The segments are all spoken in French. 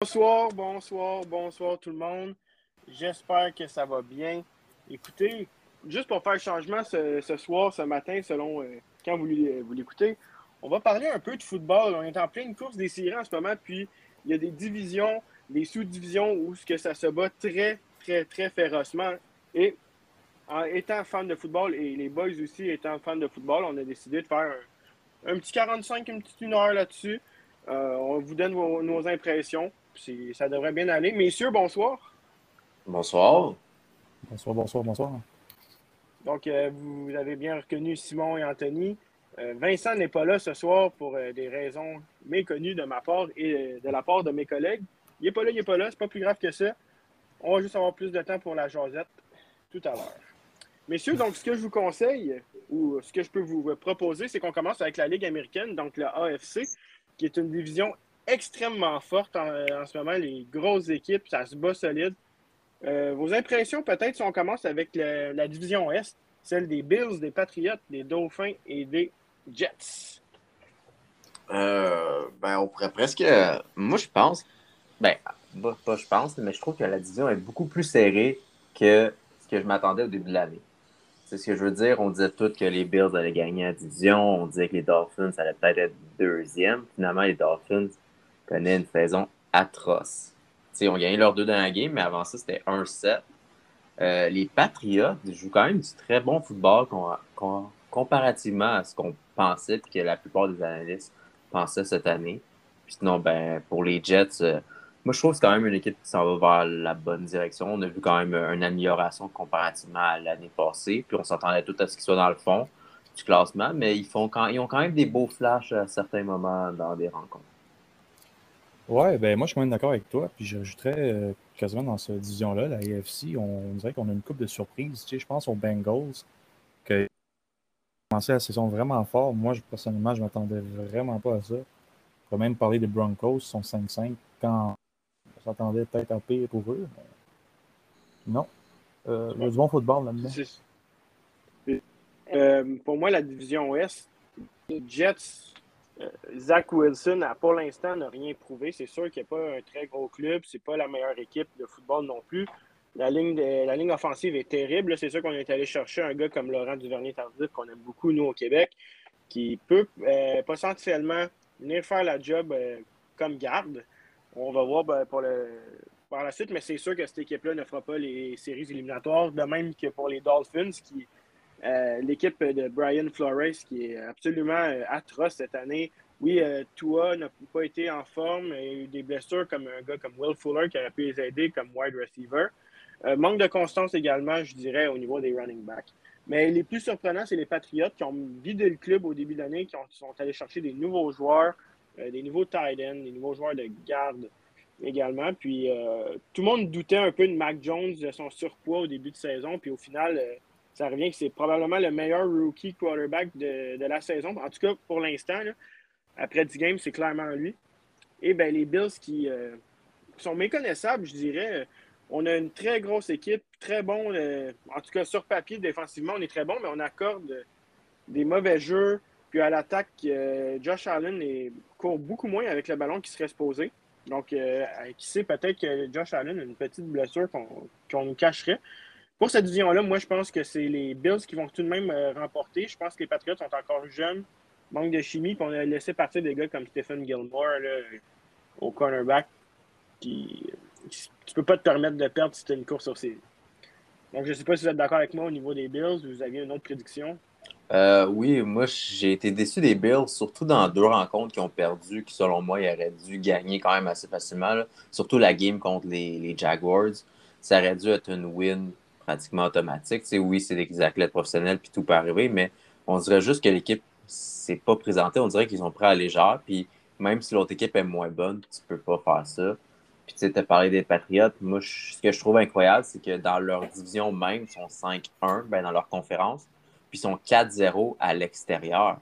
Bonsoir, bonsoir, bonsoir tout le monde. J'espère que ça va bien. Écoutez, juste pour faire changement ce, soir, ce matin, selon euh, quand vous, vous l'écoutez, on va parler un peu de football. On est en pleine course des séries en ce moment, puis il y a des divisions, des sous-divisions où ça se bat très, très, très férocement. Et en étant fan de football et les boys aussi étant fans de football, on a décidé de faire un, petit 45, une petite une heure là-dessus. Euh, on vous donne nos impressions ça devrait bien aller. Messieurs, bonsoir. Bonsoir. Bonsoir, bonsoir, bonsoir. Donc, euh, vous avez bien reconnu Simon et Anthony. Euh, Vincent n'est pas là ce soir pour euh, des raisons méconnues de ma part et de la part de mes collègues. Il n'est pas là, il n'est pas là, c'est pas plus grave que ça. On va juste avoir plus de temps pour la jasette tout à l'heure. Messieurs, donc ce que je vous conseille, ou ce que je peux vous proposer, c'est qu'on commence avec la Ligue américaine, donc la AFC, qui est une division extrêmement forte en, ce moment. Les grosses équipes, ça se bat solide. Euh, vos impressions, peut-être, si on commence avec la division Est, celle des Bills, des Patriots, des Dauphins et des Jets? Euh, ben, on pourrait presque. Moi, je pense. Ben, pas, je pense, mais je trouve que la division est beaucoup plus serrée que ce que je m'attendais au début de l'année. C'est ce que je veux dire. On disait tous que les Bills allaient gagner la division. On disait que les Dolphins allaient peut-être être deuxième. Finalement, les Dolphins connaît une saison atroce. T'sais, on gagné leurs deux dans la game, mais avant ça, c'était 1-7. Euh, les Patriots jouent quand même du très bon football comparativement à ce qu'on pensait et que la plupart des analystes pensaient cette année. Puis sinon, ben, pour les Jets, euh, moi, je trouve que c'est quand même une équipe qui s'en va vers la bonne direction. On a vu quand même une amélioration comparativement à l'année passée. Puis on s'entendait tout à ce qu'ils soient dans le fond du classement, mais ils, font quand, ils ont quand même des beaux flashs à certains moments dans des rencontres. Ouais, ben moi je suis même d'accord avec toi. Puis j'ajouterais euh, quasiment dans cette division-là, la AFC, on, dirait qu'on a une coupe de surprises. Tu sais, je pense aux Bengals, que commencé la saison vraiment fort. Moi, personnellement, je m'attendais vraiment pas à ça. On peut même parler des Broncos, ils sont 5-5 quand on s'attendait peut-être à pire pour eux. Non. Euh, du bon football là-dedans. Euh, pour moi, la division Ouest, les Jets Zach Wilson, pour l'instant, n'a rien prouvé. C'est sûr qu'il n'y a pas un très gros club. C'est pas la meilleure équipe de football non plus. La ligne, offensive est terrible. C'est sûr qu'on est allé chercher un gars comme Laurent Duvernay-Tardif, qu'on aime beaucoup, nous, au Québec, qui peut euh, potentiellement venir faire la job euh, comme garde. On va voir ben, par la suite, mais c'est sûr que cette équipe-là ne fera pas les séries éliminatoires, de même que pour les Dolphins, qui euh, l'équipe de Brian Flores qui est absolument euh, atroce cette année. Oui, euh, Tua n'a pas été en forme. Il y a eu des blessures comme un gars comme Will Fuller qui aurait pu les aider comme wide receiver. manque de constance également, je dirais, au niveau des running backs. Mais les plus surprenants, c'est les Patriots qui ont vidé le club au début de l'année, qui, sont allés chercher des nouveaux joueurs, des nouveaux tight ends, des nouveaux joueurs de garde également. Puis tout le monde doutait un peu de Mac Jones, de son surpoids au début de saison. Puis au final, ça revient que c'est probablement le meilleur rookie quarterback de, la saison. En tout cas, pour l'instant, après 10 games, c'est clairement lui. Et ben, les Bills qui, euh, sont méconnaissables, je dirais. On a une très grosse équipe, très bon. Euh, en tout cas, sur papier, défensivement, on est très bon, mais on accorde des mauvais jeux. Puis à l'attaque, euh, Josh Allen court beaucoup moins avec le ballon qui serait supposé. Donc, qui sait, peut-être que Josh Allen a une petite blessure qu'on nous cacherait. Pour cette division-là, moi, je pense que c'est les Bills qui vont tout de même euh, remporter. Je pense que les Patriots sont encore jeunes, manque de chimie, puis on a laissé partir des gars comme Stephen Gilmore au cornerback. Qui, tu peux pas te permettre de perdre si tu une course sur série. Donc, je ne sais pas si vous êtes d'accord avec moi au niveau des Bills. Vous aviez une autre prédiction? Euh, oui, moi, j'ai été déçu des Bills, surtout dans deux rencontres qui ont perdu, qui, selon moi, ils auraient dû gagner quand même assez facilement. Surtout la game contre les Jaguars. Ça aurait dû être une win pratiquement automatique. c'est oui, c'est des athlètes professionnels, puis tout peut arriver, mais on dirait juste que l'équipe s'est pas présentée. On dirait qu'ils sont prêts à légère, puis même si l'autre équipe est moins bonne, tu peux pas faire ça. Puis tu sais, as parlé des Patriotes. Moi, ce que je trouve incroyable, c'est que dans leur division même, ils sont 5-1 ben, dans leur conférence, puis ils sont 4-0 à l'extérieur.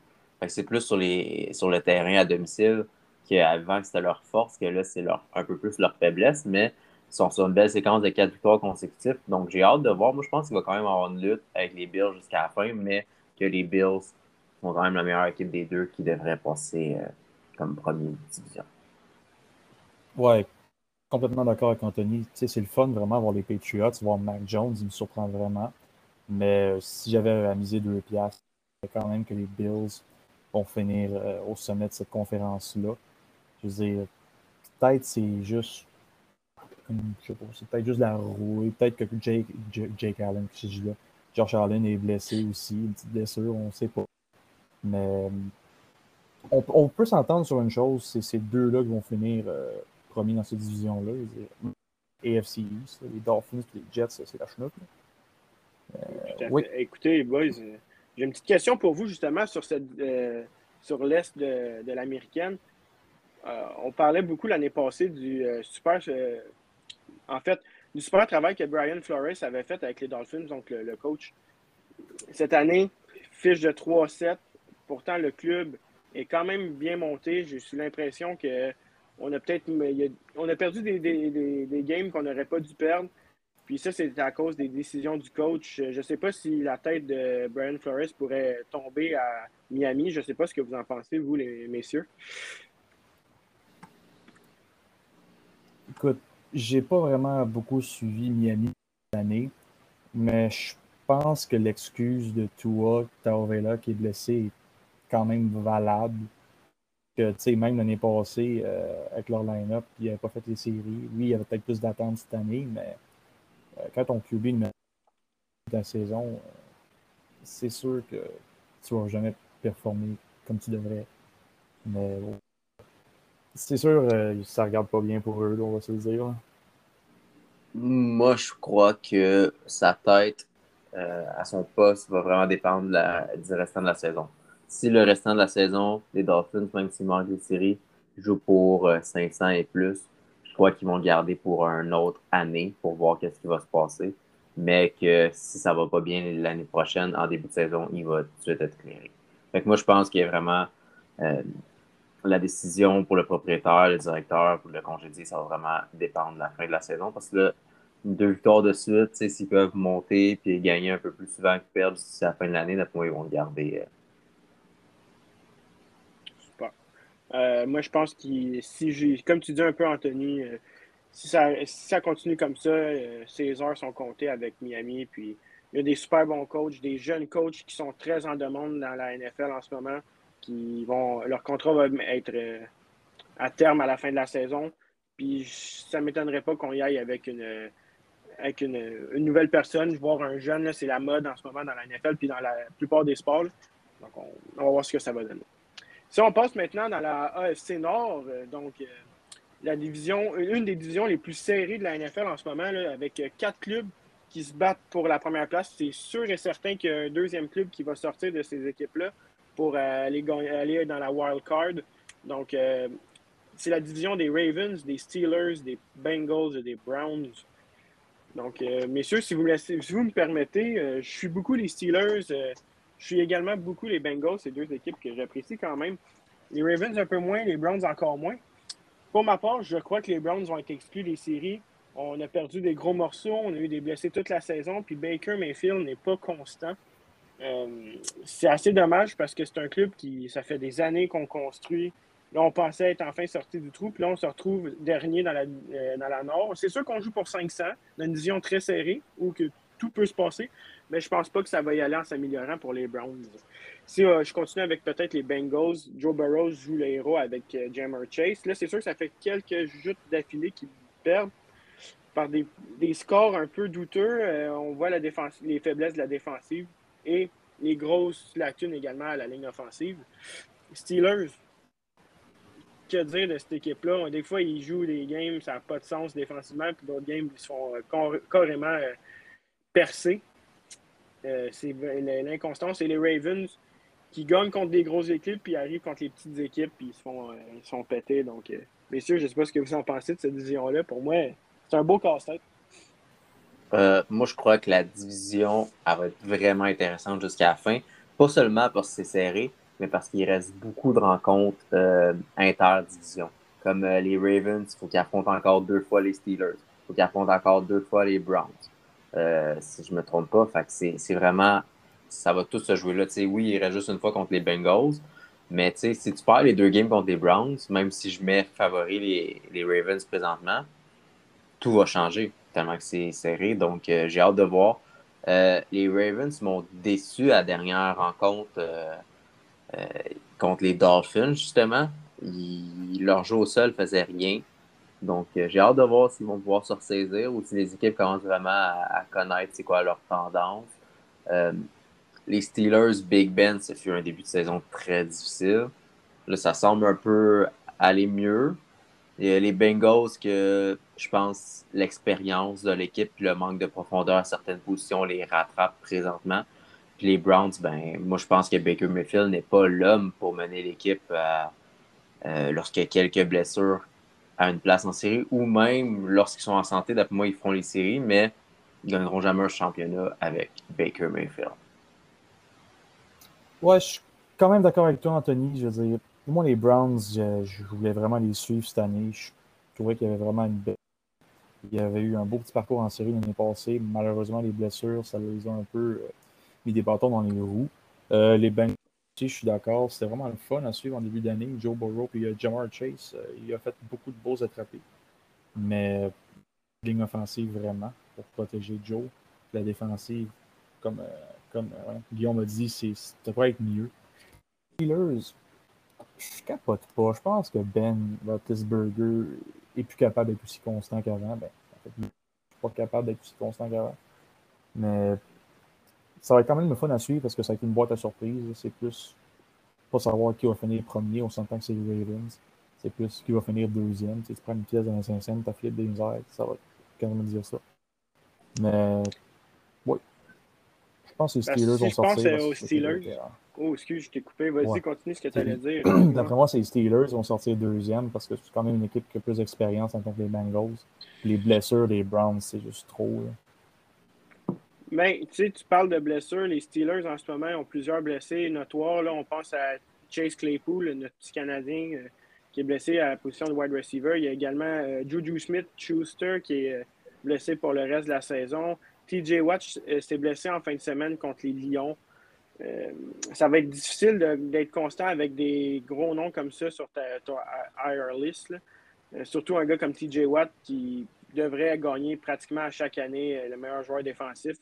c'est plus sur, les, sur le terrain à domicile qu'avant c'était leur force, que là, c'est leur, un peu plus leur faiblesse, mais sont sur une belle séquence de quatre victoires consécutives. Donc, j'ai hâte de voir. Moi, je pense qu'il va quand même avoir une lutte avec les Bills jusqu'à la fin, mais que les Bills sont quand même la meilleure équipe des deux qui devrait passer euh, comme première division. Ouais. Complètement d'accord avec Anthony. C'est le fun vraiment voir les Patriots, voir Mac Jones, il me surprend vraiment. Mais euh, si j'avais à miser deux piastres, quand même que les Bills vont finir euh, au sommet de cette conférence-là. Je veux dire, peut-être c'est juste. Je sais pas, c'est peut-être juste la rouille. Peut-être que Jake, Jake Allen, qui là, Josh Allen est blessé aussi, une petite blessure, on ne sait pas. Mais on, peut s'entendre sur une chose, c'est ces deux-là qui vont finir euh, promis dans cette division-là. AFC East, les Dolphins et les Jets, c'est la chenoute. Euh, Écoutez, boys, euh, j'ai une petite question pour vous justement sur, cette, sur l'Est de, de l'américaine. on parlait beaucoup l'année passée du super. En fait, du super travail que Brian Flores avait fait avec les Dolphins, donc le, coach. Cette année, fiche de 3-7. Pourtant, le club est quand même bien monté. J'ai eu l'impression qu'on a peut-être on a perdu des, des, games qu'on n'aurait pas dû perdre. Puis ça, c'est à cause des décisions du coach. Je ne sais pas si la tête de Brian Flores pourrait tomber à Miami. Je ne sais pas ce que vous en pensez, vous, les messieurs. Écoute, j'ai pas vraiment beaucoup suivi Miami cette année, mais je pense que l'excuse de Tua Taovela qui est blessé est quand même valable. Que, même l'année passée, euh, avec leur line-up, il n'avait pas fait les séries. Oui, il y avait peut-être plus d'attentes cette année, mais euh, quand ton QB met la saison, euh, c'est sûr que tu vas jamais performer comme tu devrais. Mais c'est sûr, ça regarde pas bien pour eux, on va se le dire. Moi, je crois que sa tête euh, à son poste va vraiment dépendre du restant de la saison. Si le restant de la saison, les Dolphins, même s'ils manquent des séries, jouent pour 500 euh, et plus, je crois qu'ils vont garder pour une autre année pour voir qu'est-ce qui va se passer. Mais que si ça va pas bien l'année prochaine, en début de saison, il va tout de suite être clairé. Fait moi, je pense qu'il y a vraiment euh, la décision pour le propriétaire, le directeur, pour le congédier, ça va vraiment dépendre de la fin de la saison parce que là, deux victoires de suite, s'ils peuvent monter et gagner un peu plus souvent que perdre d'ici la fin de l'année, d'après moi, ils vont le garder. Euh. Super. Euh, moi, je pense que si j'ai, comme tu dis un peu, Anthony, euh, si, ça, ça continue comme ça, ces heures sont comptées avec Miami. Puis il y a des super bons coachs, des jeunes coachs qui sont très en demande dans la NFL en ce moment, qui vont, leur contrat va être à terme à la fin de la saison. Puis ça ne m'étonnerait pas qu'on y aille avec une avec une, nouvelle personne, voir un jeune, c'est la mode en ce moment dans la NFL puis dans la plupart des sports. Donc, on, va voir ce que ça va donner. Si on passe maintenant dans la AFC Nord, euh, donc euh, la division, une des divisions les plus serrées de la NFL en ce moment, avec euh, quatre clubs qui se battent pour la première place. C'est sûr et certain qu'il y a un deuxième club qui va sortir de ces équipes-là pour aller, aller, dans la wild card. Donc, c'est la division des Ravens, des Steelers, des Bengals et des Browns. Donc, euh, messieurs, si vous, me laissez, si vous me permettez, euh, je suis beaucoup les Steelers. Euh, je suis également beaucoup les Bengals, ces deux équipes que j'apprécie quand même. Les Ravens un peu moins, les Browns encore moins. Pour ma part, je crois que les Browns vont être exclus des séries. On a perdu des gros morceaux, on a eu des blessés toute la saison, puis Baker Mayfield n'est pas constant. c'est assez dommage parce que c'est un club qui, ça fait des années qu'on construit Là, on pensait être enfin sorti du trou, puis là, on se retrouve dernier dans la, euh, dans la Nord. C'est sûr qu'on joue pour 500, dans une division très serrée, où que tout peut se passer, mais je pense pas que ça va y aller en s'améliorant pour les Browns. Si euh, je continue avec peut-être les Bengals, Joe Burrow joue le héros avec euh, Jammer Chase. Là, c'est sûr que ça fait quelques joutes d'affilée qui perdent par des, scores un peu douteux. on voit la les faiblesses de la défensive et les grosses lacunes également à la ligne offensive. Steelers, que dire de cette équipe-là. Des fois, ils jouent des games, ça n'a pas de sens défensivement, puis d'autres games, ils se font euh, carrément euh, percer. Euh, c'est l'inconstance. C'est les Ravens qui gagnent contre des grosses équipes, puis arrivent contre les petites équipes, puis ils se font, sont pétés. Donc, messieurs, je ne sais pas ce que vous en pensez de cette division-là. Pour moi, c'est un beau casse-tête. moi, je crois que la division va être vraiment intéressante jusqu'à la fin. Pas seulement parce que c'est serré, mais parce qu'il reste beaucoup de rencontres euh, interdivision. Comme euh, les Ravens, il faut qu'ils affrontent encore deux fois les Steelers. Il faut qu'ils affrontent encore deux fois les Browns. Euh, si je ne me trompe pas. c'est, vraiment. Ça va tout se jouer là. oui, il reste juste une fois contre les Bengals. Mais si tu perds les deux games contre les Browns, même si je mets favori les, les Ravens présentement, tout va changer tellement que c'est serré. Donc, j'ai hâte de voir. les Ravens m'ont déçu à la dernière rencontre contre les Dolphins, justement. leur jeu au sol faisait rien. Donc, j'ai hâte de voir s'ils vont pouvoir se ressaisir ou si les équipes commencent vraiment à, connaître c'est quoi leur tendance. les Steelers, Big Ben, ce fut un début de saison très difficile. Là, ça semble un peu aller mieux. Les Bengals, que je pense l'expérience de l'équipe et le manque de profondeur à certaines positions les rattrape présentement. Puis les Browns, ben, moi, je pense que Baker Mayfield n'est pas l'homme pour mener l'équipe euh, lorsqu'il y a quelques blessures à une place en série ou même lorsqu'ils sont en santé. D'après moi, ils feront les séries, mais ils ne gagneront jamais un championnat avec Baker Mayfield. Ouais, je suis quand même d'accord avec toi, Anthony. Je veux dire, moi, les Browns, je, voulais vraiment les suivre cette année. Je trouvais qu'il y avait vraiment une belle. Il y avait eu un beau petit parcours en série l'année passée. Malheureusement, les blessures, ça les a un peu euh, des bâtons dans les roues. Euh, les Bengals, je suis d'accord. C'était vraiment le fun à suivre en début d'année. Joe Burrow et Jamar Chase, euh, il a fait beaucoup de beaux attrapés. Mais ligne offensive, vraiment, pour protéger Joe. La défensive, comme, comme Guillaume a dit, c'est devrait être mieux. Steelers, je capote pas. Je pense que Ben Roethlisberger est plus capable d'être aussi constant qu'avant. Ben, en fait, je suis pas capable d'être aussi constant qu'avant. Mais ça va être quand même le fun à suivre parce que ça a été une boîte à surprise. C'est plus pas savoir qui va finir premier. On s'entend que c'est les Ravens. C'est plus qui va finir deuxième. Tu, sais, tu prends une pièce dans les 5 cents, ta fille des misères. Ça va quand même dire ça. Mais, oui. Je pense que les Steelers vont sortir. Je pense aux Steelers. Oh, excuse, je t'ai coupé. Vas-y, continue ce que tu allais dire. D'après moi, c'est les Steelers vont sortir deuxième parce que c'est quand même une équipe qui a plus d'expérience en tant que les Bengals. Les blessures des Browns, c'est juste trop. Ben, tu sais, tu parles de blessures. Les Steelers, en ce moment, ont plusieurs blessés notoires. Là, on pense à Chase Claypool, notre petit Canadien euh, qui est blessé à la position de wide receiver. Il y a également euh, Juju Smith-Schuster qui est euh, blessé pour le reste de la saison. TJ Watt s'est blessé en fin de semaine contre les Lions. Ça va être difficile d'être constant avec des gros noms comme ça sur ta, IR list. Surtout un gars comme TJ Watt qui devrait gagner pratiquement à chaque année euh, le meilleur joueur défensif.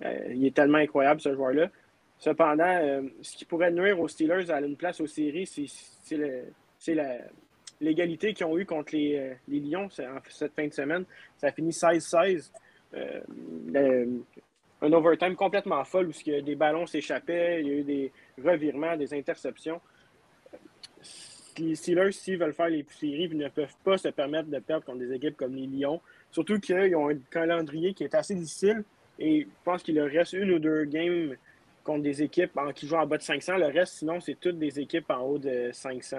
il est tellement incroyable, ce joueur-là. Cependant, ce qui pourrait nuire aux Steelers à une place aux séries, c'est l'égalité qu'ils ont eue contre les, Lions cette fin de semaine. Ça a fini 16-16 un overtime complètement folle où des ballons s'échappaient, il y a eu des revirements, des interceptions. Les Steelers, s'ils veulent faire les séries, ils ne peuvent pas se permettre de perdre contre des équipes comme les Lions. Surtout qu'ils ont un calendrier qui est assez difficile et je pense qu'il leur reste une ou deux games contre des équipes qui jouent en bas de 500. Le reste, sinon, c'est toutes des équipes en haut de 500.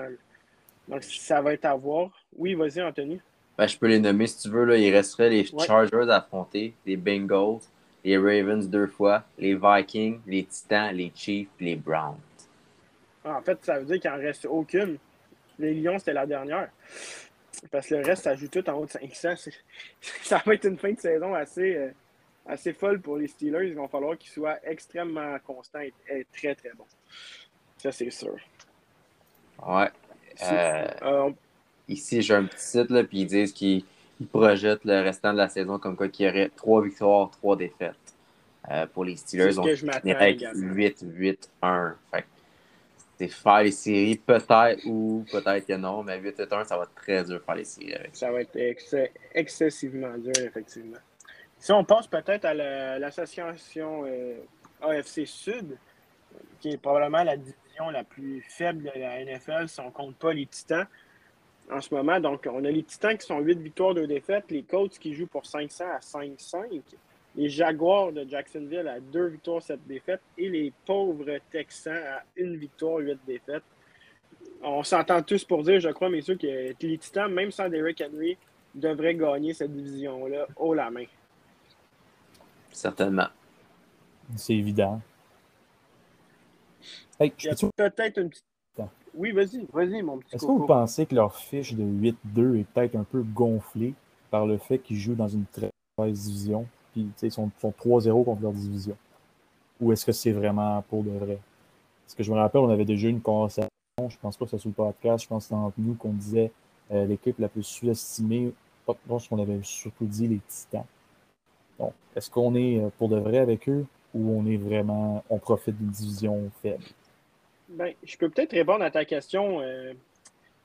Donc, ça va être à voir. Oui, vas-y, Anthony. Ben, je peux les nommer si tu veux. Là. Il resterait les Chargers à affronter, les Bengals, les Ravens deux fois, les Vikings, les Titans, les Chiefs, les Browns. En fait, ça veut dire qu'il n'en reste aucune. Les Lions, c'était la dernière. Parce que le reste, ça joue tout en haut de 500. Ça va être une fin de saison assez, euh, assez folle pour les Steelers. Il va falloir qu'ils soient extrêmement constants et, très, très bons. Ça, c'est sûr. Ouais. Euh, euh, ici, j'ai un petit site, là, puis ils disent qu'ils il projette le restant de la saison comme quoi qu'il y aurait trois victoires, trois défaites euh, pour les Steelers. on avec 8-8-1. C'est faire les séries, peut-être ou peut-être que non, mais 8-1, ça va être très dur de faire les séries avec ça. va être excessivement dur, effectivement. Si on pense peut-être à l'association euh, AFC Sud, qui est probablement la division la plus faible de la NFL si on ne compte pas les Titans, en ce moment. Donc, on a les Titans qui sont 8 victoires, 2 défaites, les Colts qui jouent pour 500 à 5-5, les Jaguars de Jacksonville à 2 victoires, 7 défaites et les pauvres Texans à 1 victoire, 8 défaites. On s'entend tous pour dire, je crois, messieurs, que les Titans, même sans Derrick Henry, devraient gagner cette division-là haut la main. Certainement. C'est évident. Il y a peut-être une petite oui, vas-y, vas-y, mon petit Est-ce que vous pensez que leur fiche de 8-2 est peut-être un peu gonflée par le fait qu'ils jouent dans une très mauvaise division, ils sont, 3-0 contre leur division? Ou est-ce que c'est vraiment pour de vrai? Parce que je me rappelle, on avait déjà eu une conversation, je pense pas que c'est sur le podcast, je pense que c'était entre nous qu'on disait euh, l'équipe la plus sous-estimée ce qu'on avait surtout dit, les Titans. Donc, est-ce qu'on est pour de vrai avec eux ou on est vraiment, on profite d'une division faible? Ben, je peux peut-être répondre à ta question,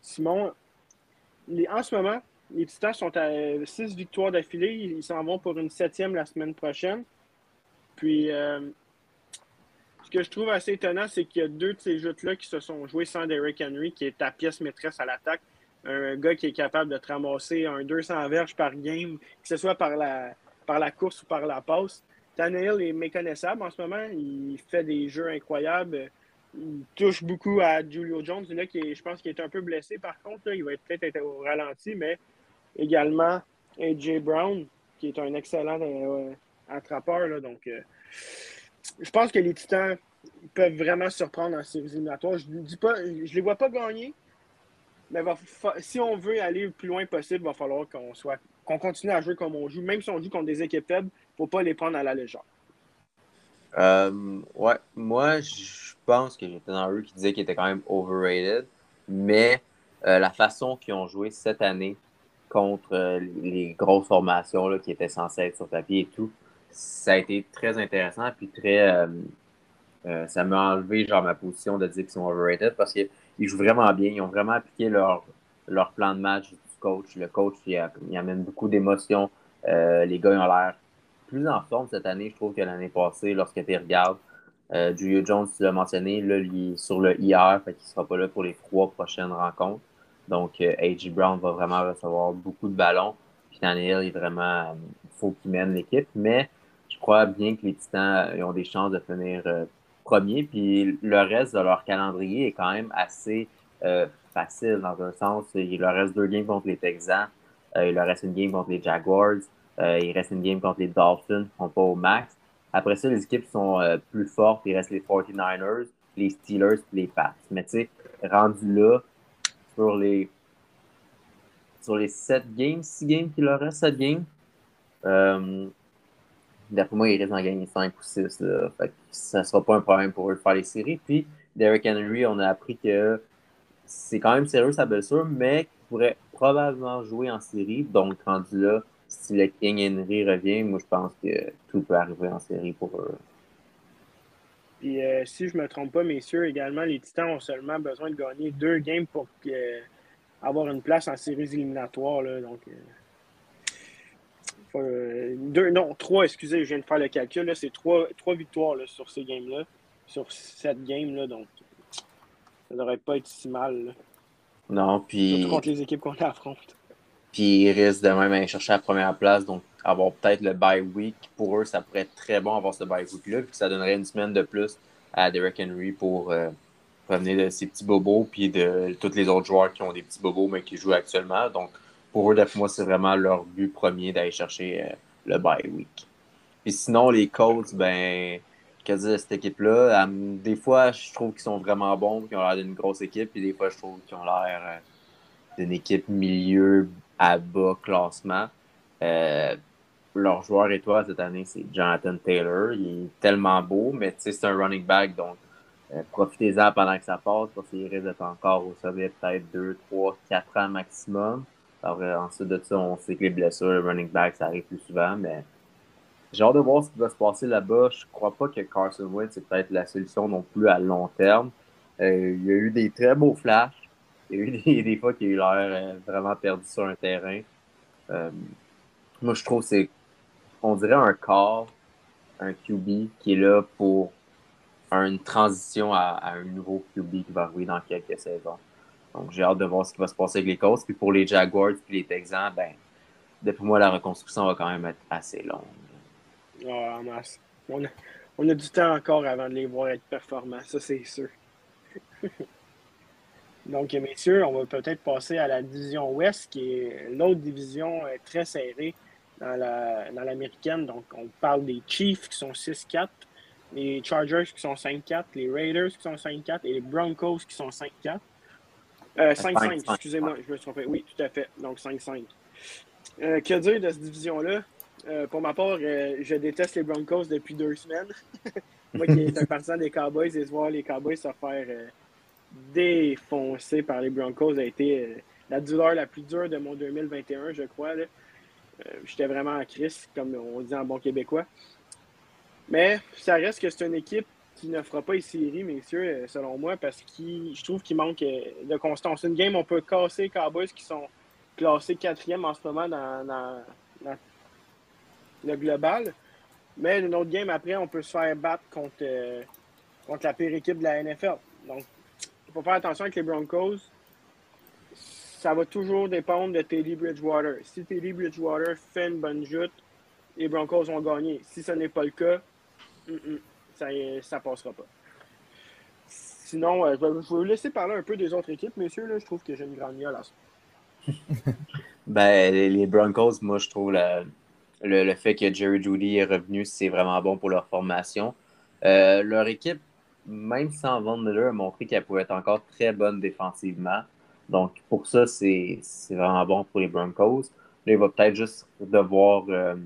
Simon. en ce moment, les Titans sont à six victoires d'affilée. Ils s'en vont pour une septième la semaine prochaine. Puis, ce que je trouve assez étonnant, c'est qu'il y a deux de ces jeux-là qui se sont joués sans Derrick Henry, qui est ta pièce maîtresse à l'attaque. Un gars qui est capable de te ramasser un 200 verges par game, que ce soit par la, par la course ou par la passe. Tannehill est méconnaissable en ce moment. Il fait des jeux incroyables. Il touche beaucoup à Julio Jones, là, qui je pense qu'il est un peu blessé par contre. Il va peut-être être au ralenti, mais également AJ Brown, qui est un excellent euh, attrapeur. Là, donc, euh, je pense que les Titans peuvent vraiment surprendre en séries éliminatoires. Je ne les vois pas gagner, mais si on veut aller le plus loin possible, il va falloir qu'on soit qu'on continue à jouer comme on joue. Même si on joue contre des équipes faibles, il ne faut pas les prendre à la légère. Euh, ouais, moi, je pense que j'étais dans eux qui disaient qu'ils étaient quand même overrated, mais la façon qu'ils ont joué cette année contre euh, les grosses formations là, qui étaient censées être sur papier et tout, ça a été très intéressant. Puis très. Euh, euh, ça m'a enlevé genre ma position de dire qu'ils sont overrated parce qu'ils jouent vraiment bien. Ils ont vraiment appliqué leur, leur plan de match du coach. Le coach, il, amène beaucoup d'émotions. Les gars, ont l'air plus en forme cette année, je trouve, que l'année passée, lorsque tu regardes. Julio Jones, tu l'as mentionné, là, il est sur le IR, fait qu'il ne sera pas là pour les trois prochaines rencontres. Donc, A.J. Brown va vraiment recevoir beaucoup de ballons. Puis Daniel, il est vraiment, il faut qu'il mène l'équipe. Mais crois bien que les Titans euh, ont des chances de finir euh, premier. Puis le reste de leur calendrier est quand même assez euh, facile dans un sens. Il leur reste deux games contre les Texans. il leur reste une game contre les Jaguars. il reste une game contre les Dolphins qui ne sont pas au max. Après ça, les équipes sont plus fortes. Il reste les 49ers, les Steelers les Pats. Mais tu sais, rendu là, sur les sur les 7 games, 6 games qu'il reste, 7 games, D'après moi, il risque d'en gagner 5 ou 6. ça ne sera pas un problème pour eux de faire les séries. Puis, Derrick Henry, on a appris que c'est quand même sérieux sa blessure, mais qu'il pourrait probablement jouer en série. Donc, rendu là, si le King Henry revient, moi, je pense que tout peut arriver en série pour eux. Puis, euh, si je ne me trompe pas, messieurs, également, les Titans ont seulement besoin de gagner deux games pour avoir une place en séries éliminatoires. donc, euh, euh, deux, non, trois, excusez, je viens de faire le calcul. C'est trois, trois victoires sur ces games-là, sur cette game-là. Donc, ça devrait pas être si mal. Non, puis. Surtout contre les équipes qu'on affronte. Puis, ils risquent de même aller chercher la première place. Donc, avoir peut-être le bye week. Pour eux, ça pourrait être très bon avoir ce bye week-là. Puis, ça donnerait une semaine de plus à Derek Henry pour euh, revenir de ses petits bobos. Puis, de tous les autres joueurs qui ont des petits bobos, mais qui jouent actuellement. Donc, pour eux, d'après moi, c'est vraiment leur but premier d'aller chercher euh, le bye week. Puis sinon, les Colts, ben, que cette équipe-là, des fois, je trouve qu'ils sont vraiment bons, qu'ils ont l'air d'une grosse équipe, puis des fois, je trouve qu'ils ont l'air euh, d'une équipe milieu à bas classement. Euh, leur joueur étoile cette année, c'est Jonathan Taylor. Il est tellement beau, mais c'est un running back, donc profitez-en pendant que ça passe, parce qu'il risque d'être encore au sommet peut-être 2, 3, 4 ans maximum. Alors, ensuite de ça, on sait que les blessures, running back, ça arrive plus souvent, mais j'ai hâte de voir ce qui va se passer là-bas. Je crois pas que Carson Wentz c'est peut-être la solution non plus à long terme. Euh, il y a eu des très beaux flashs. Il y a eu des, fois qu'il a eu l'air euh, vraiment perdu sur un terrain. Euh, moi, je trouve que c'est, on dirait un corps, un QB qui est là pour une transition à, un nouveau QB qui va arriver dans quelques saisons. Donc, j'ai hâte de voir ce qui va se passer avec les Colts. Puis pour les Jaguars puis les Texans, ben, depuis moi, la reconstruction va quand même être assez longue. Masse. On a, on a du temps encore avant de les voir être performants, ça c'est sûr. Donc, messieurs, on va peut-être passer à la division Ouest, qui est l'autre division très serrée dans l'américaine. Donc, on parle des Chiefs qui sont 6-4, les Chargers qui sont 5-4, les Raiders qui sont 5-4 et les Broncos qui sont 5-4. 5-5, euh, excusez-moi, je me suis trompé. Oui, tout à fait. Donc 5-5. Euh, que dire de cette division-là? Euh, pour ma part, je déteste les Broncos depuis deux semaines. Moi qui est un partisan des Cowboys et de voir les Cowboys se faire défoncer par les Broncos a été la douleur la plus dure de mon 2021, je crois. J'étais vraiment en crise, comme on dit en bon québécois. Mais ça reste que c'est une équipe qui ne fera pas les séries, messieurs, selon moi, parce que je trouve qu'il manque de constance. Une game, on peut casser les Cowboys qui sont classés quatrième en ce moment dans le global. Mais une autre game après, on peut se faire battre contre, euh, contre la pire équipe de la NFL. Donc, il faut faire attention avec les Broncos. Ça va toujours dépendre de Teddy Bridgewater. Si Teddy Bridgewater fait une bonne joute, les Broncos vont gagner. Si ce n'est pas le cas, ça ne passera pas. Sinon, je, vais, vous laisser parler un peu des autres équipes, messieurs. Là, je trouve que j'ai une grande gueule à ça. ben, les Broncos, moi, je trouve le, fait que Jerry Judy est revenu, c'est vraiment bon pour leur formation. Euh, leur équipe, même sans Von Miller, a montré qu'elle pouvait être encore très bonne défensivement. Donc, pour ça, c'est vraiment bon pour les Broncos. Là, il va peut-être juste devoir euh,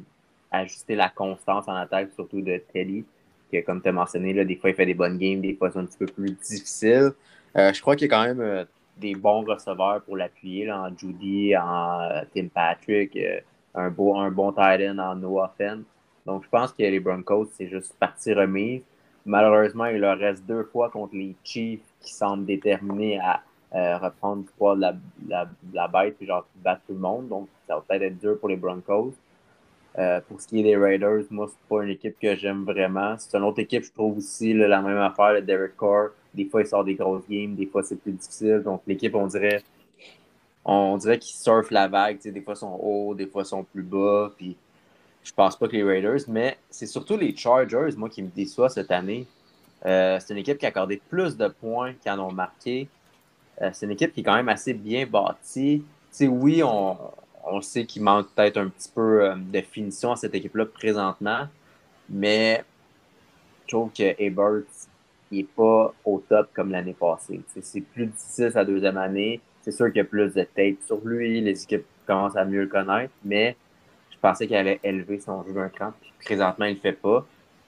ajuster la constance en attaque, surtout de Teddy, qui, comme tu as mentionné, là, des fois, il fait des bonnes games, des fois, c'est un petit peu plus difficile. Euh, je crois qu'il y a quand même des bons receveurs pour l'appuyer, en Judy, en Tim Patrick un, beau, un bon tight end en Noah Fenn. Donc, je pense que les Broncos, c'est juste partie remise. Malheureusement, il leur reste deux fois contre les Chiefs qui semblent déterminés à euh, reprendre poids de la, la, bête et genre battre tout le monde. Donc, ça va peut-être être dur pour les Broncos. Euh, pour ce qui est des Raiders, moi, c'est pas une équipe que j'aime vraiment. C'est une autre équipe, je trouve aussi la même affaire, le Derek Carr. Des fois, il sort des grosses games, des fois, c'est plus difficile. Donc, l'équipe, on dirait, on dirait qu'ils surfent la vague. Des fois, ils sont hauts, des fois, ils sont plus bas. Puis je pense pas que les Raiders, mais c'est surtout les Chargers, moi, qui me déçoivent cette année. Euh, c'est une équipe qui a accordé plus de points qu'ils en ont marqué. Euh, c'est une équipe qui est quand même assez bien bâtie. oui, on, sait qu'il manque peut-être un petit peu euh, de finition à cette équipe-là présentement, mais je trouve que Ebert n'est pas au top comme l'année passée. C'est plus difficile sa deuxième année. C'est sûr qu'il y a plus de tape sur lui, les équipes commencent à mieux le connaître, mais je pensais qu'il allait élever son jeu d'un cran. Puis présentement, il ne le fait pas.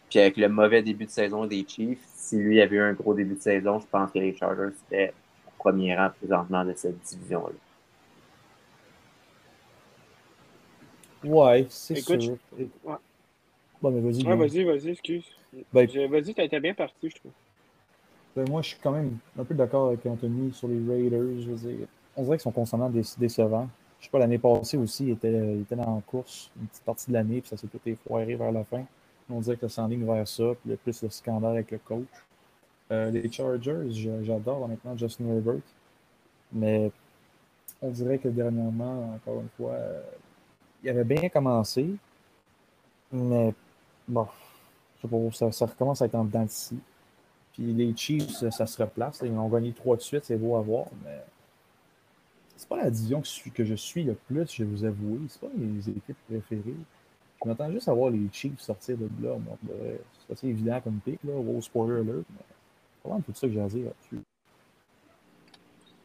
Puis avec le mauvais début de saison des Chiefs, si lui avait eu un gros début de saison, je pense que les Chargers seraient au premier rang présentement de cette division-là. Ouais, c'est sûr. Bon, mais vas-y. Ouais, vas-y, vas-y, excuse. Ben, vas-y, t'as été bien parti, je trouve. Ben, moi, je suis quand même un peu d'accord avec Anthony sur les Raiders. Je veux dire, on dirait qu'ils sont constamment décevants. Je sais pas, l'année passée aussi, ils étaient, il était dans la course une petite partie de l'année, puis ça s'est tout effoiré vers la fin. On dirait que ça s'enligne vers ça, puis il y a plus de scandale avec le coach. Euh, les Chargers, j'adore maintenant Justin Herbert, mais on dirait que dernièrement, encore une fois, euh, il avait bien commencé, mais bon, je sais pas, ça, ça recommence à être en dedans d'ici. Puis les Chiefs, ça se replace. Ils ont gagné trois de suite, c'est beau à voir, mais c'est pas la division que, je suis le plus, je vais vous avouer. C'est pas mes équipes préférées. Je m'attends juste à voir les Chiefs sortir de là. C'est assez évident comme pic, là, au spoiler alert. Mais vraiment tout ça que j'ai à dire là-dessus.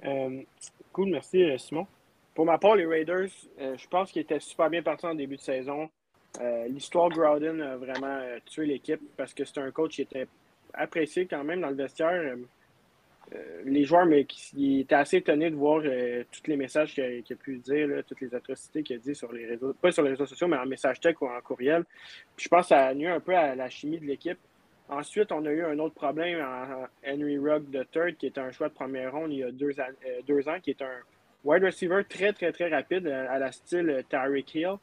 Euh, cool, merci euh, Simon. Pour ma part, les Raiders, euh, je pense qu'ils étaient super bien partis en début de saison. L'histoire Grouden a vraiment tué l'équipe parce que c'était un coach qui était apprécié quand même dans le vestiaire. Euh, euh, les joueurs, mais qui, étaient assez étonnés de voir euh, tous les messages qu'il a, pu dire, toutes les atrocités qu'il a dit sur les réseaux, pas sur les réseaux sociaux, mais en message tech ou en courriel. je pense que ça a nuit un peu à la chimie de l'équipe. Ensuite, on a eu un autre problème en Henry Rugg Third, qui est un choix de première ronde il y a deux, ans, qui est un wide receiver très, très, très rapide à la style Tyreek Hill,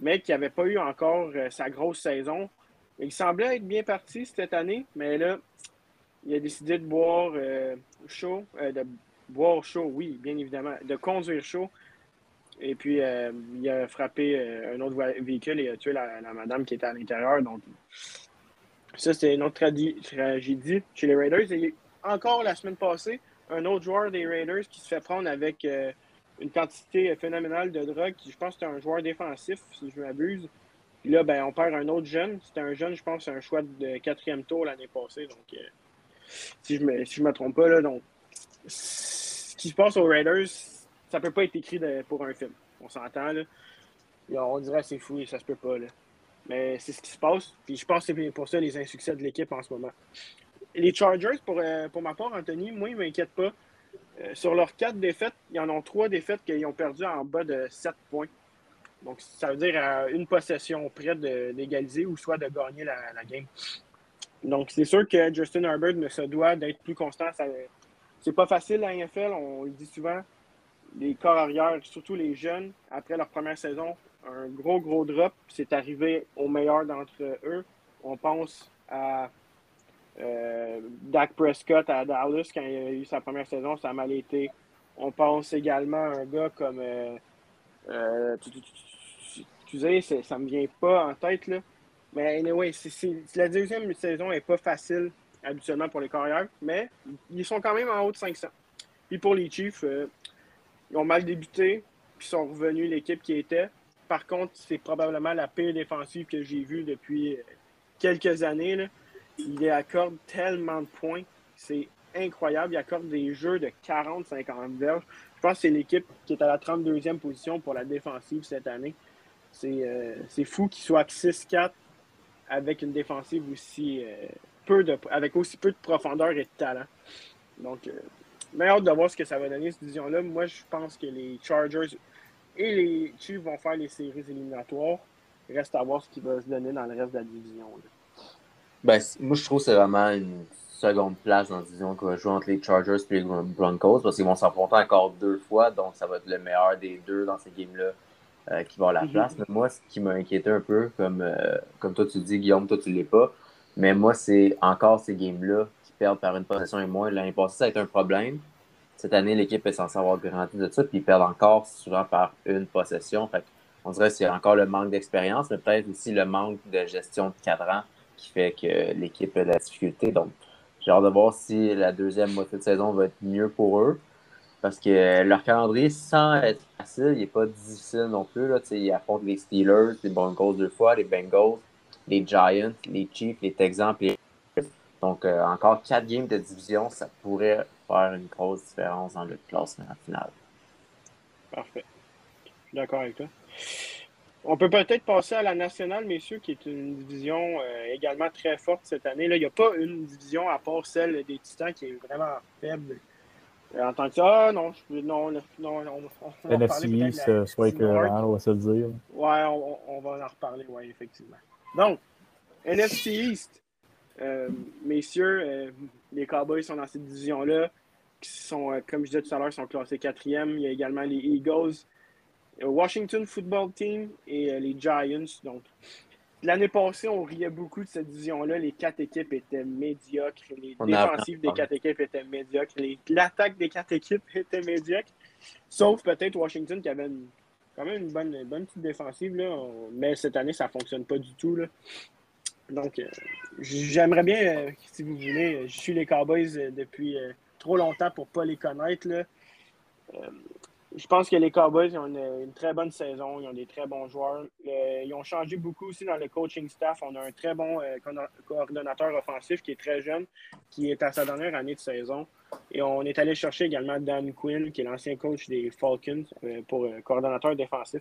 mais qui n'avait pas eu encore sa grosse saison. Il semblait être bien parti cette année, mais là, il a décidé de boire euh, chaud, euh, de boire chaud, oui, bien évidemment, de conduire chaud. Et puis, euh, il a frappé un autre véhicule et a tué la, madame qui était à l'intérieur. Donc, ça, c'était une autre tragédie chez les Raiders. Et encore la semaine passée, un autre joueur des Raiders qui se fait prendre avec une quantité phénoménale de drogue, je pense que c'était un joueur défensif, si je m'abuse. Puis là, ben, on perd un autre jeune. C'était un jeune, je pense, un choix de quatrième tour l'année passée. Donc, euh, si je me, si me trompe pas, là, donc, ce qui se passe aux Raiders, ça peut pas être écrit pour un film. On s'entend, là. on dirait c'est fou et ça se peut pas, là. Mais c'est ce qui se passe. Puis je pense que c'est pour ça les insuccès de l'équipe en ce moment. Les Chargers, pour, euh, pour ma part, Anthony, moi, ils ne m'inquiètent pas. sur leurs quatre défaites, ils en ont trois défaites qu'ils ont perdu en bas de 7 points. Donc, ça veut dire à une possession près d'égaliser ou soit de gagner la, game. Donc, c'est sûr que Justin Herbert ne se doit d'être plus constant. C'est pas facile à NFL, on le dit souvent. Les corps arrière, surtout les jeunes, après leur première saison, un gros, gros drop. C'est arrivé au meilleur d'entre eux. On pense à euh, Dak Prescott à Dallas quand il a eu sa première saison, ça a mal été. On pense également à un gars comme. Euh, euh, excusez, ça me vient pas en tête, là. Mais anyway, la deuxième saison n'est pas facile habituellement pour les carrières, mais ils sont quand même en haut de 500. Puis pour les Chiefs, ils ont mal débuté, puis sont revenus l'équipe qui était. Par contre, c'est probablement la pire défensive que j'ai vue depuis quelques années. Il accorde tellement de points. C'est incroyable. Il accorde des jeux de 40-50 verges. Je pense que c'est l'équipe qui est à la 32e position pour la défensive cette année. C'est euh, fou qu'il soit à 6-4 avec une défensive aussi euh, peu de avec aussi peu de profondeur et de talent. Donc, euh, mais hâte de voir ce que ça va donner cette division-là. Moi, je pense que les Chargers et les Chiefs vont faire les séries éliminatoires. Il reste à voir ce qui va se donner dans le reste de la division. Ben, moi, je trouve que c'est vraiment une seconde place dans la division qui va jouer entre les Chargers et les Broncos parce qu'ils vont s'affronter encore deux fois, donc ça va être le meilleur des deux dans ces games-là euh, qui va avoir la mhm. place. Mais moi, ce qui m'a inquiété un peu, comme, euh, comme toi tu dis, Guillaume, toi tu l'es pas, mais moi, c'est encore ces games-là qui perdent par une possession et moins. L'année passée, ça a été un problème. Cette année, l'équipe est censée avoir garanti de ça, puis ils perdent encore souvent par une possession. Fait on dirait que c'est encore le manque d'expérience, mais peut-être aussi le manque de gestion de cadran qui fait que l'équipe a de la difficulté. Donc, j'ai hâte de voir si la deuxième moitié de saison va être mieux pour eux. Parce que leur calendrier, sans être facile, il n'est pas difficile non plus. Là. Ils affrontent les Steelers, les Broncos deux fois, les Bengals, les Giants, les Chiefs, les Texans. Les... Donc, euh, encore quatre games de division, ça pourrait faire une grosse différence dans le classement final. Parfait. Je suis d'accord avec toi. On peut peut-être passer à la nationale, messieurs, qui est une division euh, également très forte cette année. Là, il n'y a pas une division à part celle des Titans qui est vraiment faible. Euh, en tant que ça, ah, non, non, non, on, on, NFC East, soit que on va se le dire. Ouais, on, va en reparler, ouais, effectivement. Donc, NFC East, euh, messieurs, les Cowboys sont dans cette division-là, qui sont, comme je disais tout à l'heure, sont classés quatrième. Il y a également les Eagles, Washington Football Team et euh, les Giants. Donc, l'année passée, on riait beaucoup de cette division-là. Les quatre équipes étaient médiocres. Les défensives des quatre équipes étaient médiocres. L'attaque des quatre équipes était médiocre. Sauf peut-être Washington qui avait quand même une bonne, bonne petite défensive. Là. Mais cette année, ça ne fonctionne pas du tout. Là. Donc, euh, j'aimerais bien, euh, si vous voulez, je suis les Cowboys depuis trop longtemps pour ne pas les connaître. Je pense que les Cowboys ont une, très bonne saison. Ils ont des très bons joueurs. ils ont changé beaucoup aussi dans le coaching staff. On a un très bon euh, coordonnateur offensif qui est très jeune, qui est à sa dernière année de saison. Et on est allé chercher également Dan Quinn, qui est l'ancien coach des Falcons, euh, pour euh, coordonnateur défensif.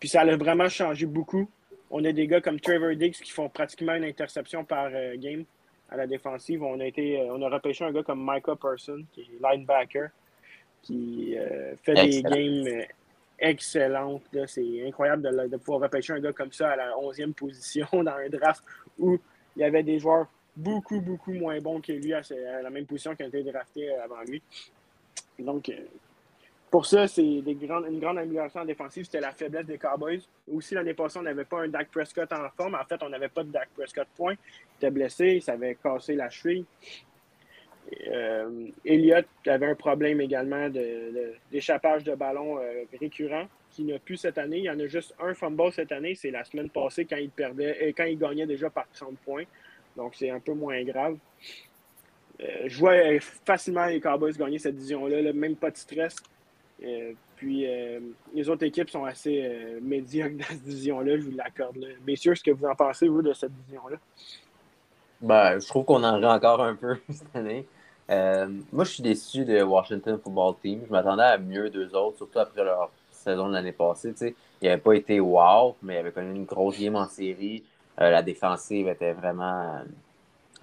Puis ça a vraiment changé beaucoup. On a des gars comme Trevor Diggs qui font pratiquement une interception par game à la défensive. On a, été, on a repêché un gars comme Micah Person, qui est linebacker qui euh, fait des games euh, excellentes. C'est incroyable de, pouvoir repêcher un gars comme ça à la 11e position dans un draft où il y avait des joueurs beaucoup, beaucoup moins bons que lui à, la même position qui ont été draftés euh, avant lui. Donc, pour ça, c'est une grande amélioration en défensive. C'était la faiblesse des Cowboys. Aussi, l'année passée, on n'avait pas un Dak Prescott en forme. En fait, on n'avait pas de Dak Prescott point. Il était blessé, il s'avait cassé la cheville. Euh, Elliott avait un problème également d'échappage de, ballon euh, récurrent qui n'a plus cette année. Il y en a juste un fumble cette année. C'est la semaine passée quand il perdait et euh, quand il gagnait déjà par 30 points. Donc c'est un peu moins grave. je vois facilement les Cowboys gagner cette division-là, même pas de stress. Puis les autres équipes sont assez médiocres dans cette division-là, je vous l'accorde. Messieurs, ce que vous en pensez, vous, de cette division-là? Ben, je trouve qu'on en rit encore un peu cette année. Euh, moi, je suis déçu de Washington Football Team. Je m'attendais à mieux d'eux autres, surtout après leur saison de l'année passée. sais. Il n'avait pas été wow, mais il avait connu une grosse game en série. Euh, la défensive était vraiment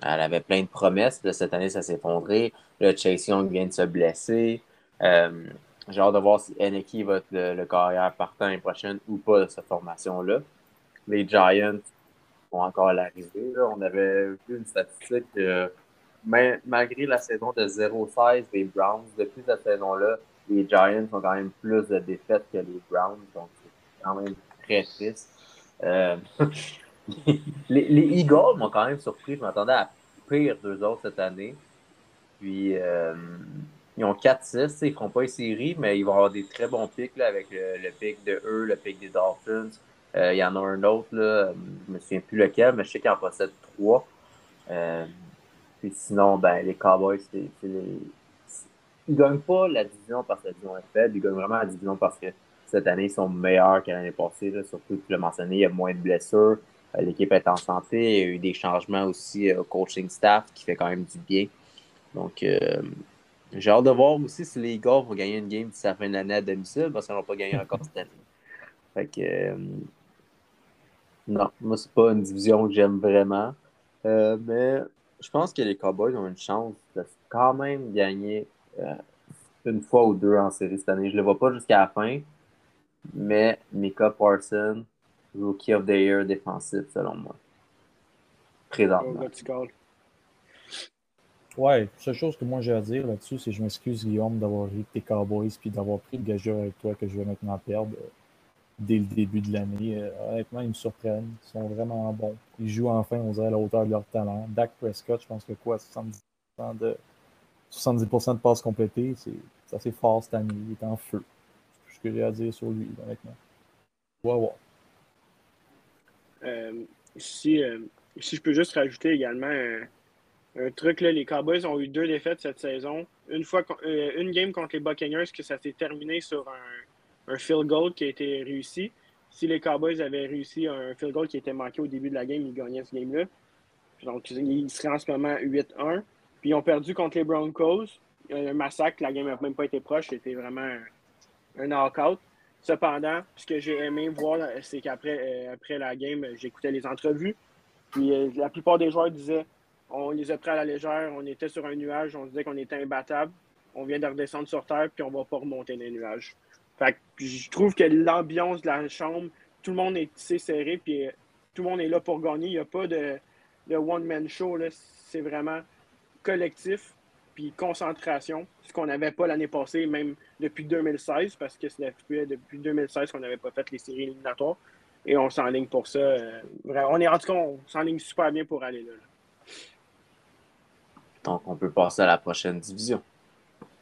elle avait plein de promesses. cette année, ça s'est effondré. Le Chase Young vient de se blesser. Euh, j'ai hâte de voir si Eneki va être le, carrière partant l'année prochaine ou pas de cette formation-là. Les Giants vont encore l'arrivée. On avait vu une statistique mais, malgré la saison de 0-16 des Browns, depuis cette saison-là, les Giants ont quand même plus de défaites que les Browns. Donc, c'est quand même très triste. Euh, les, Eagles m'ont quand même surpris. Je m'attendais à pire deux autres cette année. Puis, euh, ils ont 4-6. Ils ne feront pas une série, mais ils vont avoir des très bons pics avec le, pic de eux, le pic des Dolphins. Euh, il y en a un autre, là, je ne me souviens plus lequel, mais je sais qu'ils en possèdent trois. puis sinon, ben, les Cowboys, c'est les. Ils ne gagnent pas la division parce que la division est faible, ils gagnent vraiment la division parce que cette année, ils sont meilleurs que l'année passée. surtout, tu l'as mentionné, il y a moins de blessures. Euh, l'équipe est en santé. Il y a eu des changements aussi euh, au coaching staff qui fait quand même du bien. Donc, euh, j'ai hâte de voir aussi si les Eagles vont gagner une game d'ici la fin l'année à domicile parce qu'ils n'ont pas gagné encore cette année. Fait que, non, moi, c'est pas une division que j'aime vraiment. mais je pense que les Cowboys ont une chance de quand même gagner une fois ou deux en série cette année. Je ne le vois pas jusqu'à la fin, mais Mika Parson, Rookie of the Year défensif, selon moi. Présentement. Ouais, seule chose que moi j'ai à dire là-dessus, c'est je m'excuse, Guillaume, d'avoir ri tes Cowboys puis d'avoir pris le gageur avec toi que je vais maintenant perdre euh, dès le début de l'année. Euh, honnêtement, ils me surprennent. Ils sont vraiment bons. Ils jouent enfin, on dirait, à la hauteur de leur talent. Dak Prescott, je pense que quoi, 70% de, 70 de passes complétées, c'est assez fort cette année. Il est en feu. C'est ce que j'ai à dire sur lui, honnêtement. Wow, euh, si, si je peux juste rajouter également un, truc, là, les Cowboys ont eu deux défaites cette saison. Une, fois, euh, une game contre les Buccaneers, que ça s'est terminé sur un, field goal qui a été réussi. Si les Cowboys avaient réussi un field goal qui était manqué au début de la game, ils gagnaient ce game-là. Donc, ils seraient en ce moment 8-1. Puis ils ont perdu contre les Broncos. Un massacre, la game n'a même pas été proche. C'était vraiment un, knockout. Cependant, ce que j'ai aimé voir, c'est qu'après euh, la game, j'écoutais les entrevues. Puis euh, la plupart des joueurs disaient on les a pris à la légère, on était sur un nuage, on disait qu'on était imbattable. On vient de redescendre sur terre, puis on va pas remonter les nuages. Fait je trouve que l'ambiance de la chambre, tout le monde est serré, puis euh, tout le monde est là pour gagner. Il n'y a pas de, one-man show. C'est vraiment collectif concentration, ce qu'on n'avait pas l'année passée, même depuis 2016, parce que c'est depuis 2016 qu'on n'avait pas fait les séries éliminatoires. Et on s'enligne pour ça. Euh, on est, en tout cas, on s'enligne super bien pour aller là, Donc, on peut passer à la prochaine division.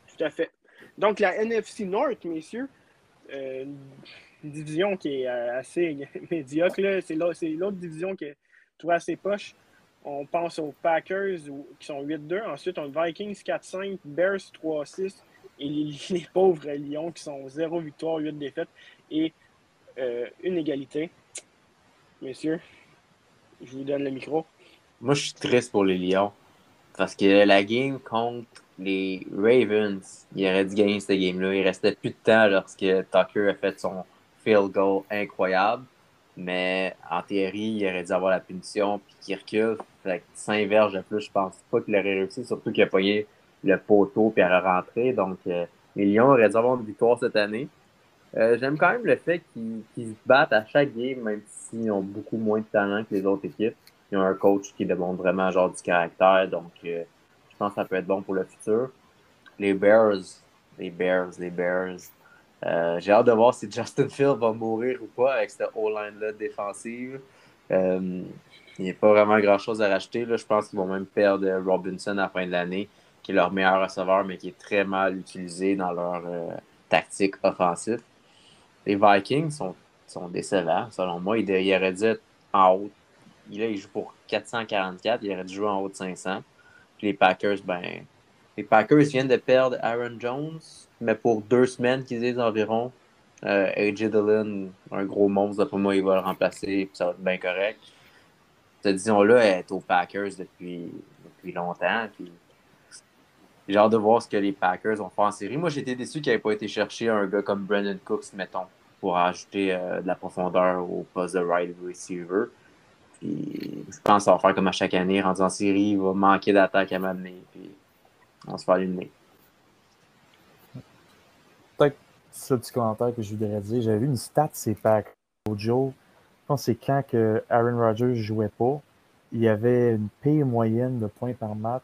Tout à fait. Donc, la NFC North, messieurs, euh, une division qui est euh, assez médiocre. C'est l'autre division qui est assez poche. On pense aux Packers qui sont 8-2. Ensuite, on a Vikings 4-5, Bears 3-6 et les, pauvres Lions qui sont 0 victoire, 8 défaites et euh, une égalité. Messieurs, je vous donne le micro. Moi, je suis triste pour les Lions parce que la game contre les Ravens, il aurait dû gagner cette game-là. Il restait plus de temps lorsque Tucker a fait son field goal incroyable. Mais en théorie, il aurait dû avoir la punition puis qu'il recule. Fait que 5 verges de plus, je pense pas qu'il aurait réussi, surtout qu'il a payé le poteau puis a rentré. Donc, euh, les Lions auraient dû avoir une victoire cette année. Euh, j'aime quand même le fait qu'ils se battent à chaque game, même s'ils ont beaucoup moins de talent que les autres équipes. Ils ont un coach qui demande vraiment genre du caractère, donc euh, je pense que ça peut être bon pour le futur. Les Bears, les Bears, les Bears, euh, j'ai hâte de voir si Justin Field va mourir ou pas avec cette O-line-là défensive. Euh, il n'y a pas vraiment grand-chose à racheter. Je pense qu'ils vont même perdre Robinson à la fin de l'année, qui est leur meilleur receveur, mais qui est très mal utilisé dans leur tactique offensive. Les Vikings sont, sont décevants, selon moi. Ils, il auraient en haut. Là, ils jouent pour 444. Il aurait dû jouer en haut de 500. Puis les Packers, ben, les Packers viennent de perdre Aaron Jones, mais pour deux semaines qu'ils disent environ. Euh, AJ Dillon, un gros monstre, pour moi, il va le remplacer, puis ça va être bien correct. Cette division-là est aux Packers depuis, depuis longtemps. Puis j'ai hâte de voir ce que les Packers ont fait en série. Moi, j'étais déçu qu'ils n'aient pas été chercher un gars comme Brandon Cooks, mettons, pour ajouter euh, de la profondeur au poste de right receiver. Puis je pense ça va faire comme à chaque année, rendu en série, il va manquer d'attaque à m'amener, puis on se faire éliminer. Peut-être ce petit commentaire que je voudrais dire. J'avais vu une stat, c'est Pack Joe. Je pense que c'est quand que Aaron Rodgers jouait pas. Il y avait une paye moyenne de points par match.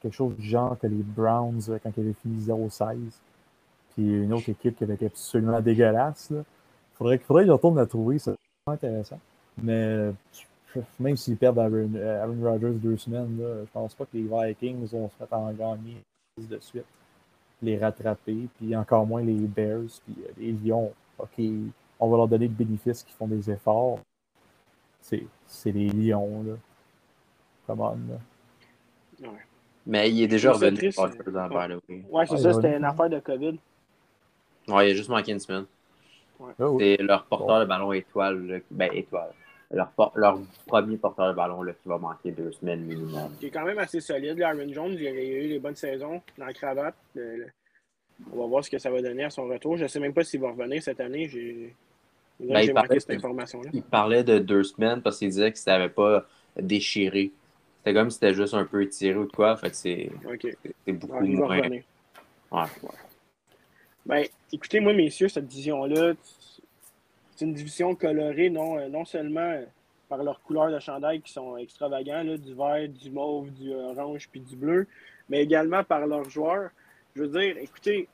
Quelque chose du genre que les Browns, quand ils avaient fini 0-16. Puis une autre équipe qui avait été absolument dégueulasse. Il faudrait, faudrait qu'ils retournent la trouver. C'est intéressant. Mais même s'ils perdent Aaron, Aaron Rodgers deux semaines, là, je pense pas que les Vikings vont se mettre en gagner de suite. Les rattraper. Puis encore moins les Bears. Puis les Lions. OK, on va leur donner le bénéfice qu'ils font des efforts. C'est les Lions, là. Come on, là. Ouais. Mais il est déjà C'est revenu. triste, euh, ouais. le oui. Ouais, c'est Ouais, ça, ouais. c'était une affaire de COVID. Ouais, il a juste manqué une semaine. Ah oui. C'est leur porteur de ballon étoile, là, ben étoile. Leur, leur premier porteur de ballon là, qui va manquer deux semaines minimum. qui est quand même assez solide. Aaron Jones, il a eu des bonnes saisons dans la cravate. Le- On va voir ce que ça va donner à son retour. Je ne sais même pas s'il va revenir cette année. J'ai Ben, manqué cette de- information-là. Il parlait de deux semaines parce qu'il disait que ça n'avait pas déchiré. C'était comme si c'était juste un peu étiré ou de quoi. Fait c'est beaucoup Ouais, va moins. revenir. Ouais. Ben, écoutez, moi, messieurs, cette division-là, c'est une division colorée, non, euh, non seulement euh, par leurs couleurs de chandail qui sont extravagants, là, du vert, du mauve, du orange puis du bleu, mais également par leurs joueurs. Je veux dire, écoutez,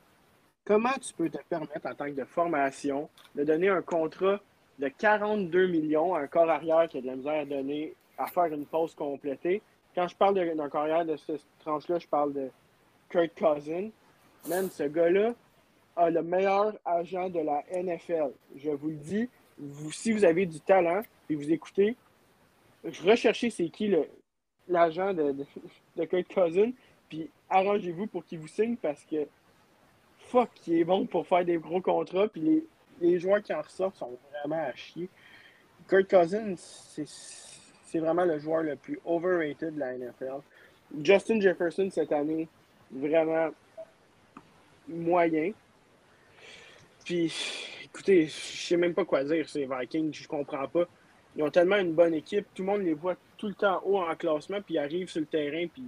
comment tu peux te permettre en tant que de formation de donner un contrat de 42 millions à un corps arrière qui a de la misère à donner, à faire une pause complétée? Quand je parle d'un corps arrière de cette tranche-là, je parle de Kurt Cousin. Man, ce gars-là le meilleur agent de la NFL. Je vous le dis, vous, si vous avez du talent et vous écoutez, recherchez c'est qui l'agent de, Kurt Cousin, puis arrangez-vous pour qu'il vous signe parce que fuck, il est bon pour faire des gros contrats, puis les, les joueurs qui en ressortent sont vraiment à chier. Kurt Cousins, c'est c'est vraiment le joueur le plus overrated de la NFL. Justin Jefferson, cette année, vraiment moyen. Puis, écoutez, je sais même pas quoi dire, ces Vikings, je comprends pas. Ils ont tellement une bonne équipe, tout le monde les voit tout le temps haut en classement, puis ils arrivent sur le terrain, puis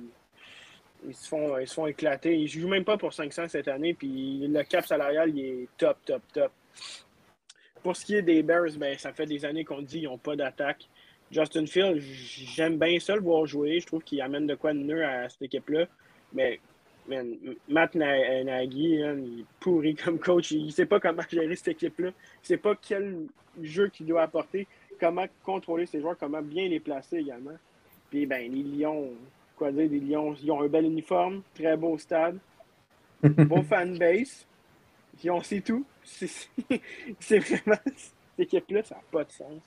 ils se font, ils font éclater. Ils jouent même pas pour 500 cette année, puis le cap salarial, il est top, top, top. Pour ce qui est des Bears, ben, ça fait des années qu'on dit qu'ils n'ont pas d'attaque. Justin Field, j'aime bien ça le voir jouer. Je trouve qu'il amène de quoi de mieux à cette équipe-là. Mais man, Matt Na- Nagy, il est pourri comme coach. Il ne sait pas comment gérer cette équipe-là. Il ne sait pas quel jeu qu'il doit apporter, comment contrôler ses joueurs, comment bien les placer également. Puis ben, les Lions, quoi dire, les Lions, ils ont un bel uniforme, très beau stade, beau fanbase. Puis on sait tout. C'est vraiment cette équipe-là, ça n'a pas de sens.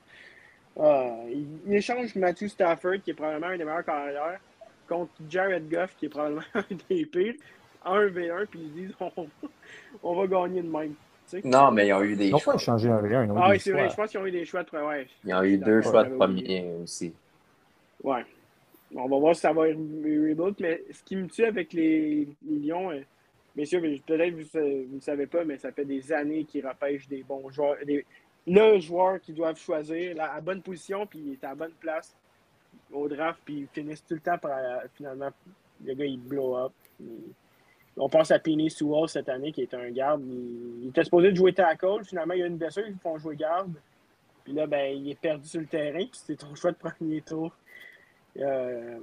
Ah, il, il échange Matthew Stafford, qui est probablement un des meilleurs carrières, contre Jared Goff, qui est probablement un des pires, en 1v1, puis ils disent on, on va gagner de même. tu sais. Non, mais ils ont eu des Ils choix. pas échangé un Ah des oui, c'est vrai, choix. je pense qu'ils ont eu des choix de ouais. Ils ont eu deux choix de premier aussi. Ouais. On va voir si ça va re- rebuild, mais ce qui me tue avec les, les Lions, euh, messieurs, peut-être vous ne le savez pas, mais ça fait des années qu'ils repêchent des bons joueurs, des, le joueur qu'ils doivent choisir la, à bonne position, puis il est à la bonne place au draft, puis ils finissent tout le temps par euh, finalement, le gars il blow up. On pense à Penny Sewell cette année, qui est un garde. Il, était supposé de jouer tackle, finalement il y a une blessure, ils font jouer garde. Puis là, ben, il est perdu sur le terrain, puis c'était ton choix de premier tour. Euh,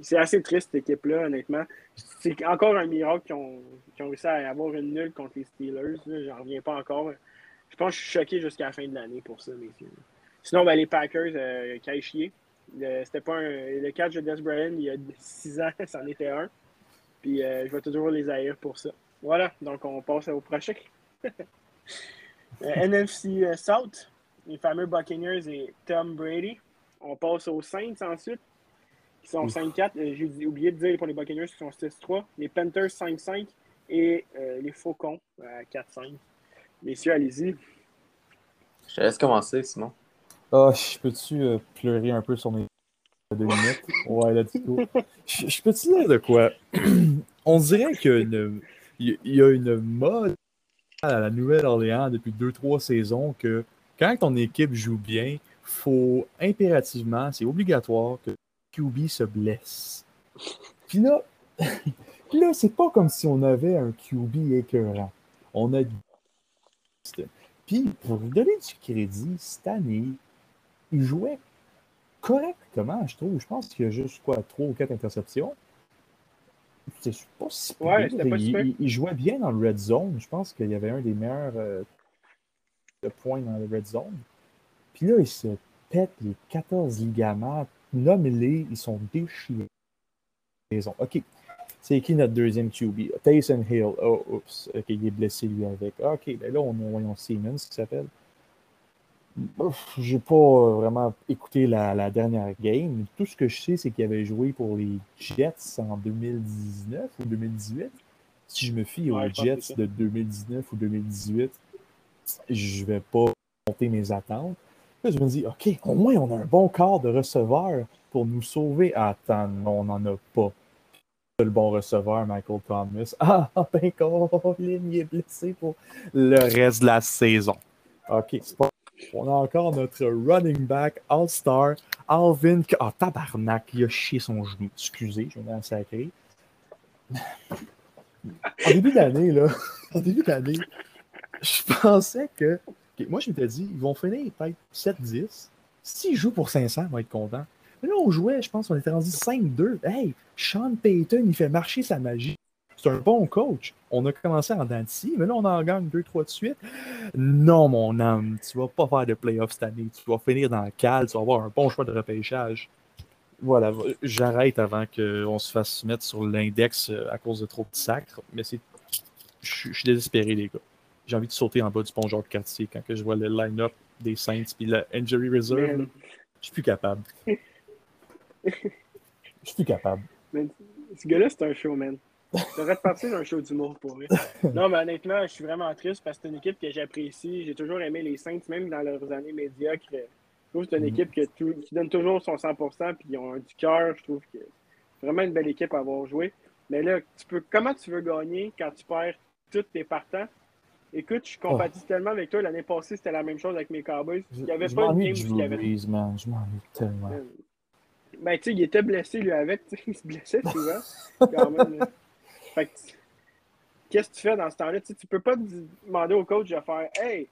c'est, assez triste, cette équipe-là, honnêtement. C'est encore un miracle qu'ils ont, réussi à avoir une nulle contre les Steelers. J'en reviens pas encore. Je pense que je suis choqué jusqu'à la fin de l'année pour ça, messieurs. Sinon, ben, les Packers, euh. Le- C'était pas un- le catch de Des Bryant, il y a six ans, c'en était un. Puis euh, je vais toujours les haïr pour ça. Voilà, donc on passe au prochain. Euh, NFC euh, South, les fameux Buccaneers et Tom Brady. On passe aux Saints ensuite, qui sont Ouf. 5-4. Euh, J'ai oublié de dire pour les Buccaneers qui sont 6-3. Les Panthers 5-5 et euh, les Faucons à 4-5. Messieurs, allez-y. Je te laisse commencer, Simon. Ah, je peux-tu euh, pleurer un peu sur mes deux minutes? Ouais, là, du coup. Je, peux-tu dire de quoi? On dirait qu'il y a une mode à la Nouvelle-Orléans depuis deux, trois saisons que quand ton équipe joue bien, faut impérativement, c'est obligatoire que QB se blesse. Puis là, là c'est pas comme si on avait un QB écœurant. On a puis, pour vous donner du crédit, cette année, il jouait correctement, je trouve. Je pense qu'il y a juste quoi, trois ou quatre interceptions. C'est pas si ouais, pas il, il, jouait bien dans le red zone. Je pense qu'il y avait un des meilleurs euh, points dans le red zone. Puis là, il se pète les 14 ligaments. Nomme-les, ils sont déchirés. OK. C'est qui notre deuxième QB? Taysom Hill. Oh, oups. OK, il est blessé lui avec. OK, ben là, on a Siemens qui s'appelle. J'ai pas euh, vraiment écouté la, dernière game. Tout ce que je sais, c'est qu'il avait joué pour les Jets en 2019 ou 2018. Si je me fie aux Jets de 2019 ou 2018, je vais pas monter mes attentes. Là, je me dis, OK, au moins, on a un bon quart de receveur pour nous sauver. Attends, non, on n'en a pas. Le bon receveur, Michael Thomas. Ah, ben, Colin, il est blessé pour le reste de la saison. OK, c'est pas on a encore notre running back All-Star, Alvin. Ah, oh, tabarnak, il a chié son genou. Excusez, je viens sacré. En début d'année, là, en début d'année, je pensais que. moi, je m'étais dit, ils vont finir peut-être 7-10. S'ils jouent pour 500, ils vont être contents. Mais là, on jouait, je pense, on était rendu 5-2. Hey, Sean Payton, il fait marcher sa magie. C'est un bon coach. On a commencé en Dancy, mais là, on en gagne deux, trois de suite. Non, mon âme, tu vas pas faire de playoffs cette année. Tu vas finir dans le cal, tu vas avoir un bon choix de repêchage. Voilà, j'arrête avant qu'on se fasse mettre sur l'index euh, à cause de trop de sacres. Mais c'est. Je suis désespéré, les gars. J'ai envie de sauter en bas du pont Georges quartier quand que je vois le line-up des Saints puis le injury reserve. Je suis plus capable. Je suis plus capable. ce gars-là, c'est un showman. J'aurais de partir d'un show d'humour pour lui. Non, mais honnêtement, je suis vraiment triste parce que c'est une équipe que j'apprécie. J'ai toujours aimé les Saints, même dans leurs années médiocres. Je trouve que c'est une mhm. équipe qui donne toujours son 100% puis ils ont du cœur. Je trouve que c'est vraiment une belle équipe à avoir joué. Mais là, tu peux, comment tu veux gagner quand tu perds tous tes partants? Écoute, je compatis oh. tellement avec toi. L'année passée, c'était la même chose avec mes Cowboys. Il n'y avait pas une game où il y avait. Je m'ennuie tellement. Ben, tu sais, il était blessé, lui, avec. Il se blessait souvent. quand même, qu'est-ce que tu fais dans ce temps-là? Tu ne peux pas demander au coach de faire Hey,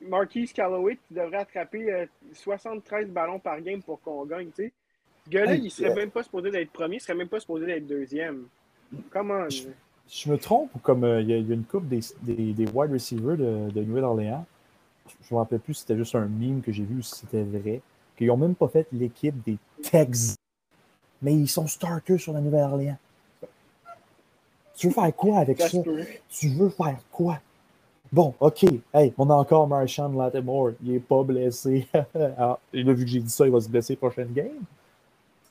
Marquise Calloway, tu devrais attraper 73 euh, ballons par game pour qu'on gagne. Tu sais. Ce gars-là, il serait même pas supposé d'être premier, il serait même pas supposé d'être deuxième. Comment? Je, je, me trompe ou comme euh, il y, a une coupe des, des, wide receivers de, de Nouvelle-Orléans, je ne me rappelle plus si c'était juste un meme que j'ai vu ou si c'était vrai, qu'ils n'ont même pas fait l'équipe des Texans, mais ils sont starters sur la Nouvelle-Orléans. Tu veux faire quoi avec ça? Tu veux faire quoi? Bon, OK. Hey, on a encore Marshawn Lattimore. Il n'est pas blessé. ah, et là, vu que j'ai dit ça, il va se blesser prochaine game.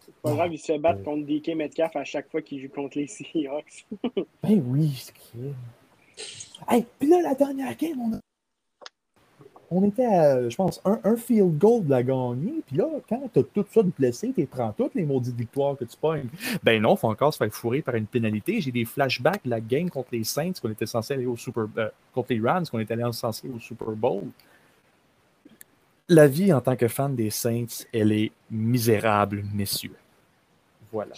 C'est pas grave, il se bat contre DK Metcalf à chaque fois qu'il joue contre les Seahawks. ben oui, c'est Hey, puis là, la dernière game, on a on était à, je pense, un, field goal de la gagner. Puis là, quand tu as tout ça de blessé, tu prends toutes les maudites victoires que tu pognes. Ben non, il faut encore se faire fourrer par une pénalité. J'ai des flashbacks de la game contre les Saints qu'on était censé aller au Super euh, contre les Rams qu'on était censé aller au Super Bowl. La vie en tant que fan des Saints, elle est misérable, messieurs. Voilà.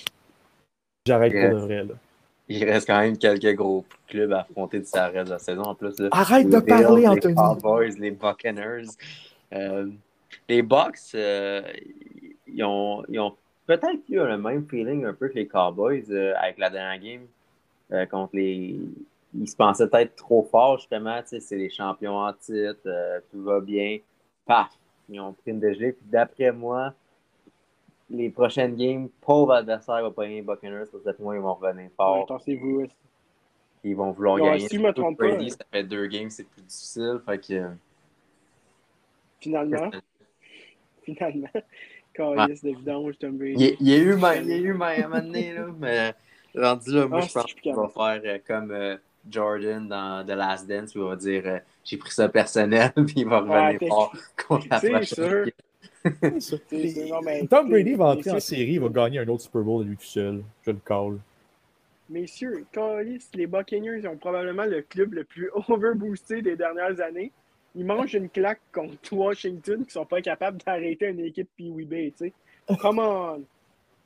J'arrête pour de vrai, là il reste quand même quelques gros clubs à affronter de sa reste de la saison. En plus, Arrête de parler, Anthony. Les Cowboys, les Buccaneers. Euh, les Bucks, euh, ils ont, ils ont peut-être eu le même feeling un peu que les Cowboys euh, avec la dernière game contre les. Ils se pensaient peut-être trop fort, justement. C'est les champions en titre, tout va bien. Paf! Ils ont pris une dégelée. Puis d'après moi, les prochaines games, pauvre adversaire va pas gagner Buccaneers, parce que moi, ils vont revenir fort. vous Ils vont vouloir gagner. Si je me trompe pas, ça fait deux games, c'est plus difficile. Fait que... Finalement. Finalement. Carlis de vidange, Tom Brady. Il y a eu il y a eu ma année, là, mais rendu là, moi, ah, je pense qu'il va faire euh, comme euh, Jordan dans The Last Dance, où il va dire euh, j'ai pris ça personnel, puis il va revenir fort contre la prochaine Tom Brady va entrer en série, il va gagner un autre Super Bowl à lui tout seul. Je le call. Messieurs, les Buccaneers ont probablement le club le plus overboosté des dernières années. ils mangent une claque contre Washington qui sont pas capables d'arrêter une équipe Pee-Wee tu sais. Come on!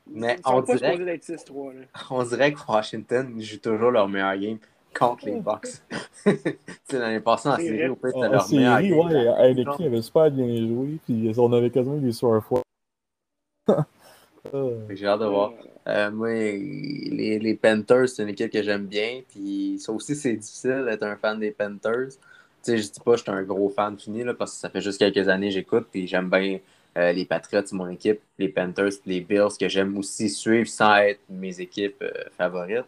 Mais Ils sont on pas dirait, supposés d'être 6-3, là. on dirait que Washington joue toujours leur meilleur game contre les Bucks. c'est l'année passée en série, au pire, c'était leur meilleur série, ouais, Heineken avait super bien joué, puis on avait quasiment des soirs fois. Euh, J'ai hâte de voir. Euh, moi, les, les Panthers, c'est une équipe que j'aime bien. Puis ça aussi, c'est difficile d'être un fan des Panthers. Tu sais, je dis pas que je suis un gros fan fini, là, parce que ça fait juste quelques années que j'écoute. Puis j'aime bien euh, les Patriots, mon équipe. Les Panthers, les Bills, que j'aime aussi suivre sans être mes équipes euh, favorites.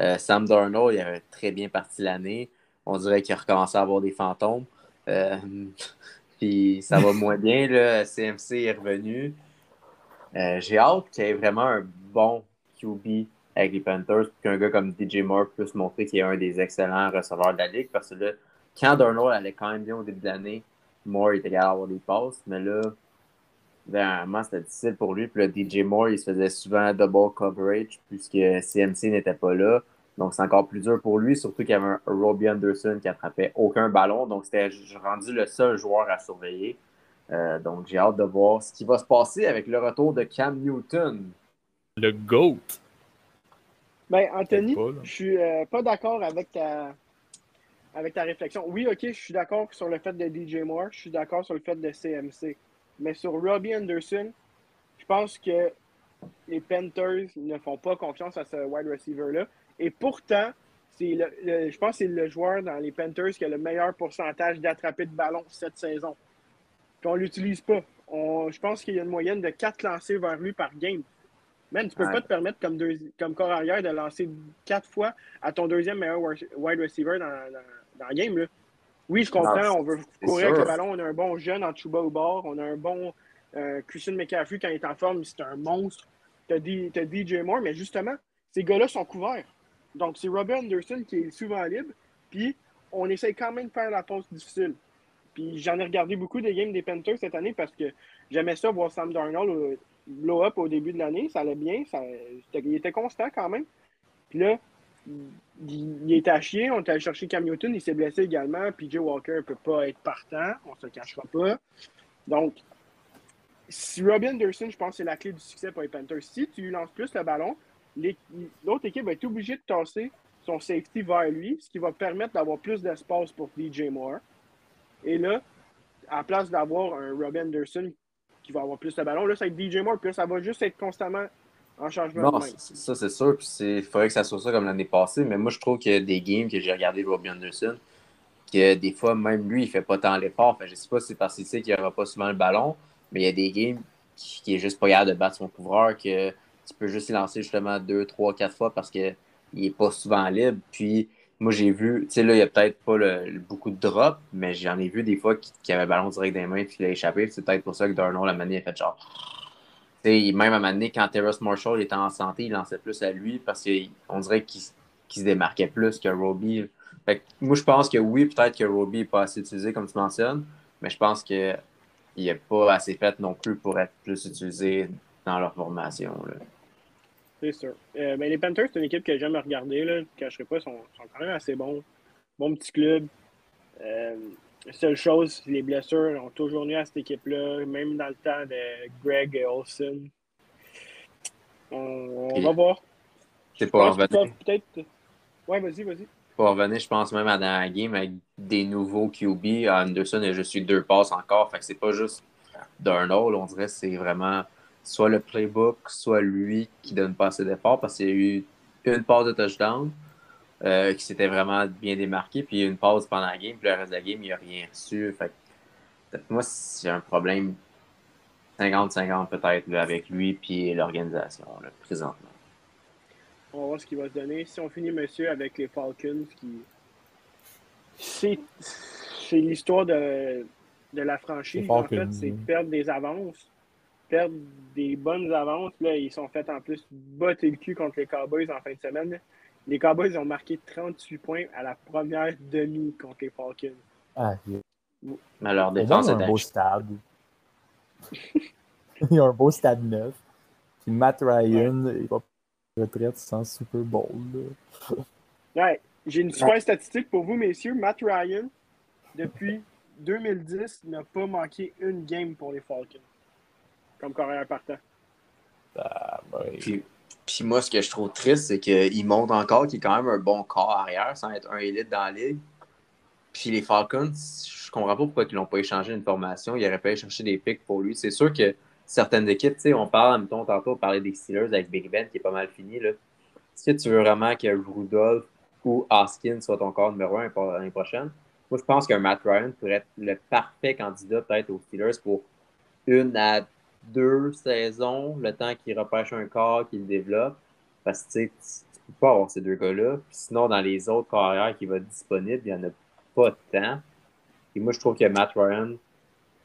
Euh, Sam Darnold, il avait très bien parti l'année. On dirait qu'il a recommencé à avoir des fantômes. Euh, puis ça va moins bien. Là. CMC est revenu. Euh, J'ai hâte qu'il y ait vraiment un bon QB avec les Panthers, puis qu'un gars comme DJ Moore puisse montrer qu'il est un des excellents receveurs de la ligue. Parce que là, quand Darnold allait quand même bien au début de l'année, Moore était capable d'avoir des passes, mais là, vraiment, c'était difficile pour lui. Puis là, DJ Moore, il se faisait souvent double coverage puisque CMC n'était pas là. Donc, c'est encore plus dur pour lui, surtout qu'il y avait un Robbie Anderson qui attrapait aucun ballon. Donc, c'était rendu le seul joueur à surveiller. Euh, donc, j'ai hâte de voir ce qui va se passer avec le retour de Cam Newton. Le GOAT. Ben, Anthony, pas, je suis euh, pas d'accord avec ta, avec ta réflexion. Oui, ok, je suis d'accord sur le fait de DJ Moore, je suis d'accord sur le fait de CMC. Mais sur Robbie Anderson, je pense que les Panthers ne font pas confiance à ce wide receiver-là. Et pourtant, le, le- je pense que c'est le joueur dans les Panthers qui a le meilleur pourcentage d'attraper de ballon cette saison. Puis on ne l'utilise pas. On- je pense qu'il y a une moyenne de 4 lancés vers lui par game. Man, tu peux Ouais. pas te permettre comme, deux, comme corps arrière de lancer 4 fois à ton deuxième meilleur wide receiver dans, dans, dans le game. Là. Oui, je comprends, Non, on veut courir avec le ballon. On a un bon jeune en Chuba au bord. On a un bon euh, Christian McCaffrey quand il est en forme, c'est un monstre. Tu as, DJ Moore, mais justement, ces gars-là sont couverts. Donc, c'est Robert Anderson qui est souvent libre. Puis, on essaie quand même de faire la pause difficile. Puis, j'en ai regardé beaucoup des games des Panthers cette année parce que j'aimais ça voir Sam Darnold euh, blow up au début de l'année. Ça allait bien. Ça, il était constant quand même. Puis là, il, était à chier. On est allé chercher Cam Newton. Il s'est blessé également. PJ Walker ne peut pas être partant. On ne se cachera pas. Donc, si Robbie Anderson, je pense c'est la clé du succès pour les Panthers. Si tu lui lances plus le ballon, l'autre équipe va être obligée de tasser son safety vers lui, ce qui va permettre d'avoir plus d'espace pour DJ Moore. Et là, à la place d'avoir un Robbie Anderson qui va avoir plus de ballon, là, ça va être DJ Moore, puis là, ça va juste être constamment en changement Non, de main. ça c'est sûr. Puis il faudrait que ça soit ça comme l'année passée. Mais moi, je trouve qu'il y a des games que j'ai regardé de Robbie Anderson, que des fois, même lui, il fait pas tant l'effort. Fait, je sais pas si c'est parce qu'il sait qu'il n'y aura pas souvent le ballon, mais il y a des games qui, qui est juste pas capable de battre son couvreur, que tu peux juste lancer justement deux, trois, quatre fois parce qu'il est pas souvent libre. Puis moi, j'ai vu, tu sais, là, il y a peut-être pas le- beaucoup de drops, mais j'en ai vu des fois qui, qui avait le ballon direct dans les mains puis il a échappé. C'est peut-être pour ça que Darnold, la manière, a fait genre. Tu sais, même à un moment donné, quand Terrace Marshall était en santé, il lançait plus à lui parce qu'on dirait qu'il se démarquait plus que Roby. Moi, je pense que oui, peut-être que Roby n'est pas assez utilisé, comme tu mentionnes, mais je pense qu'il n'est pas assez fait non plus pour être plus utilisé dans leur formation. C'est sûr. Euh, ben, les Panthers, c'est une équipe que j'aime regarder. Là. Je ne cacherai pas, ils sont, sont quand même assez bons. Bon petit club. Euh, seule chose, les blessures ont toujours nu à cette équipe-là, même dans le temps de Greg Olson. On, on va voir. C'est pas peuvent peut-être. Ouais, vas-y, vas-y. Pour revenir, je pense même à dans la game avec des nouveaux QB. Anderson a juste eu deux passes encore. Fait que c'est pas juste Darnold. On dirait que c'est vraiment soit le playbook, soit lui qui donne pas assez d'efforts parce qu'il y a eu une passe de touchdown euh, qui s'était vraiment bien démarqué, puis une pause pendant la game, puis le reste de la game, il n'a rien reçu. Fait que, moi, c'est un problème 50-50 peut-être avec lui puis l'organisation là, présentement. On va voir ce qui va se donner. Si on finit, monsieur, avec les Falcons, qui. C'est c'est l'histoire de, de la franchise. En Falcons, fait, c'est perdre des avances. Perdre des bonnes avances. Là, ils sont fait en plus botter le cul contre les Cowboys en fin de semaine. Les Cowboys ont marqué 38 points à la première demi contre les Falcons. Ah, il Mais leur y a défense est un beau stade. il y a un beau stade neuf. Puis Matt Ryan, il va retraite sans Super Bowl. Ouais, j'ai une super statistique pour vous, messieurs. Matt Ryan, depuis 2010 n'a pas manqué une game pour les Falcons. Comme carrière partant. Ah, Puis, puis moi, ce que je trouve triste, c'est qu'il montre encore qu'il est quand même un bon corps arrière sans être un élite dans la ligue. Puis les Falcons, je comprends pas pourquoi ils l'ont pas échangé une formation. Ils auraient pas chercher des pics pour lui. C'est sûr que certaines équipes, tu sais, on parle, mettons, tantôt, on parlait des Steelers avec Big Ben qui est pas mal fini. Est-ce que tu veux vraiment que Rudolph ou Hoskins soit ton corps numéro un l'année prochaine? Moi, je pense qu'un Matt Ryan pourrait être le parfait candidat peut-être aux Steelers pour une à deux saisons, le temps qu'il repêche un corps, qu'il développe. Parce que tu sais, tu peux pas avoir ces deux gars-là. Puis sinon, dans les autres carrières qui vont être disponibles, il n'y en a pas tant. Et moi, je trouve que Matt Ryan,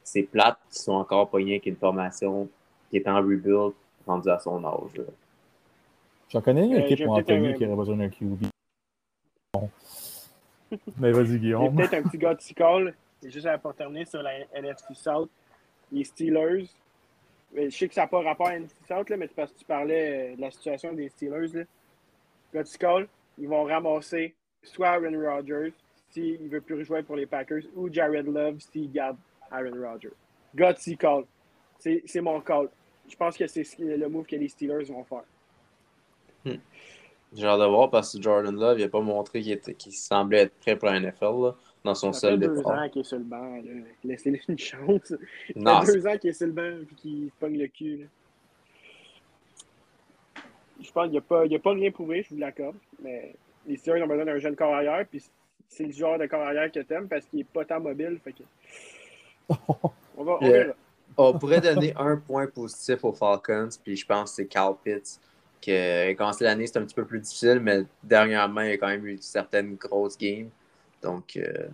c'est plate qu'ils sont encore pognés avec une formation qui est en rebuild rendu à son âge. J'en connais une Euh, équipe j'ai pour peut-être Anthony un- qui aurait besoin d'un QB. Bon. Mais vas-y, Il y a Guillaume. peut-être un petit gars de call, juste à pas terminer sur la NFC South. Les Steelers. Mais Je sais que ça n'a pas rapport à South, là, mais parce que tu parlais euh, de la situation des Steelers. Là. Gars de call, ils vont ramasser soit Aaron Rodgers s'il ne veut plus jouer pour les Packers ou Jared Love s'il garde Aaron Rodgers. Gutsy call. C'est mon call. Je pense que c'est le move que les Steelers vont faire. J'ai hâte de voir parce que Jordan Love, n'a pas montré qu'il semblait être prêt pour la NFL là, dans son Ça seul fait deux départ. ans qu'il est sur le banc. là. Laissez-lui une chance. Ça Non, fait deux ans qu'il est sur le banc et qu'il se pogne le cul. là. Je pense qu'il n'y a, pas- il a pas rien prouvé, je vous l'accorde. Mais les Steelers ont besoin d'un jeune corps arrière. Puis c'est le genre de corps arrière que t'aimes parce qu'il n'est pas tant mobile. Fait que... On va on Yeah. verra. On pourrait donner un point positif aux Falcons, puis je pense que c'est Cal Pitts. Qui a commencé l'année, c'était un petit peu plus difficile, mais dernièrement, il a quand même eu certaines grosses games. Donc, euh,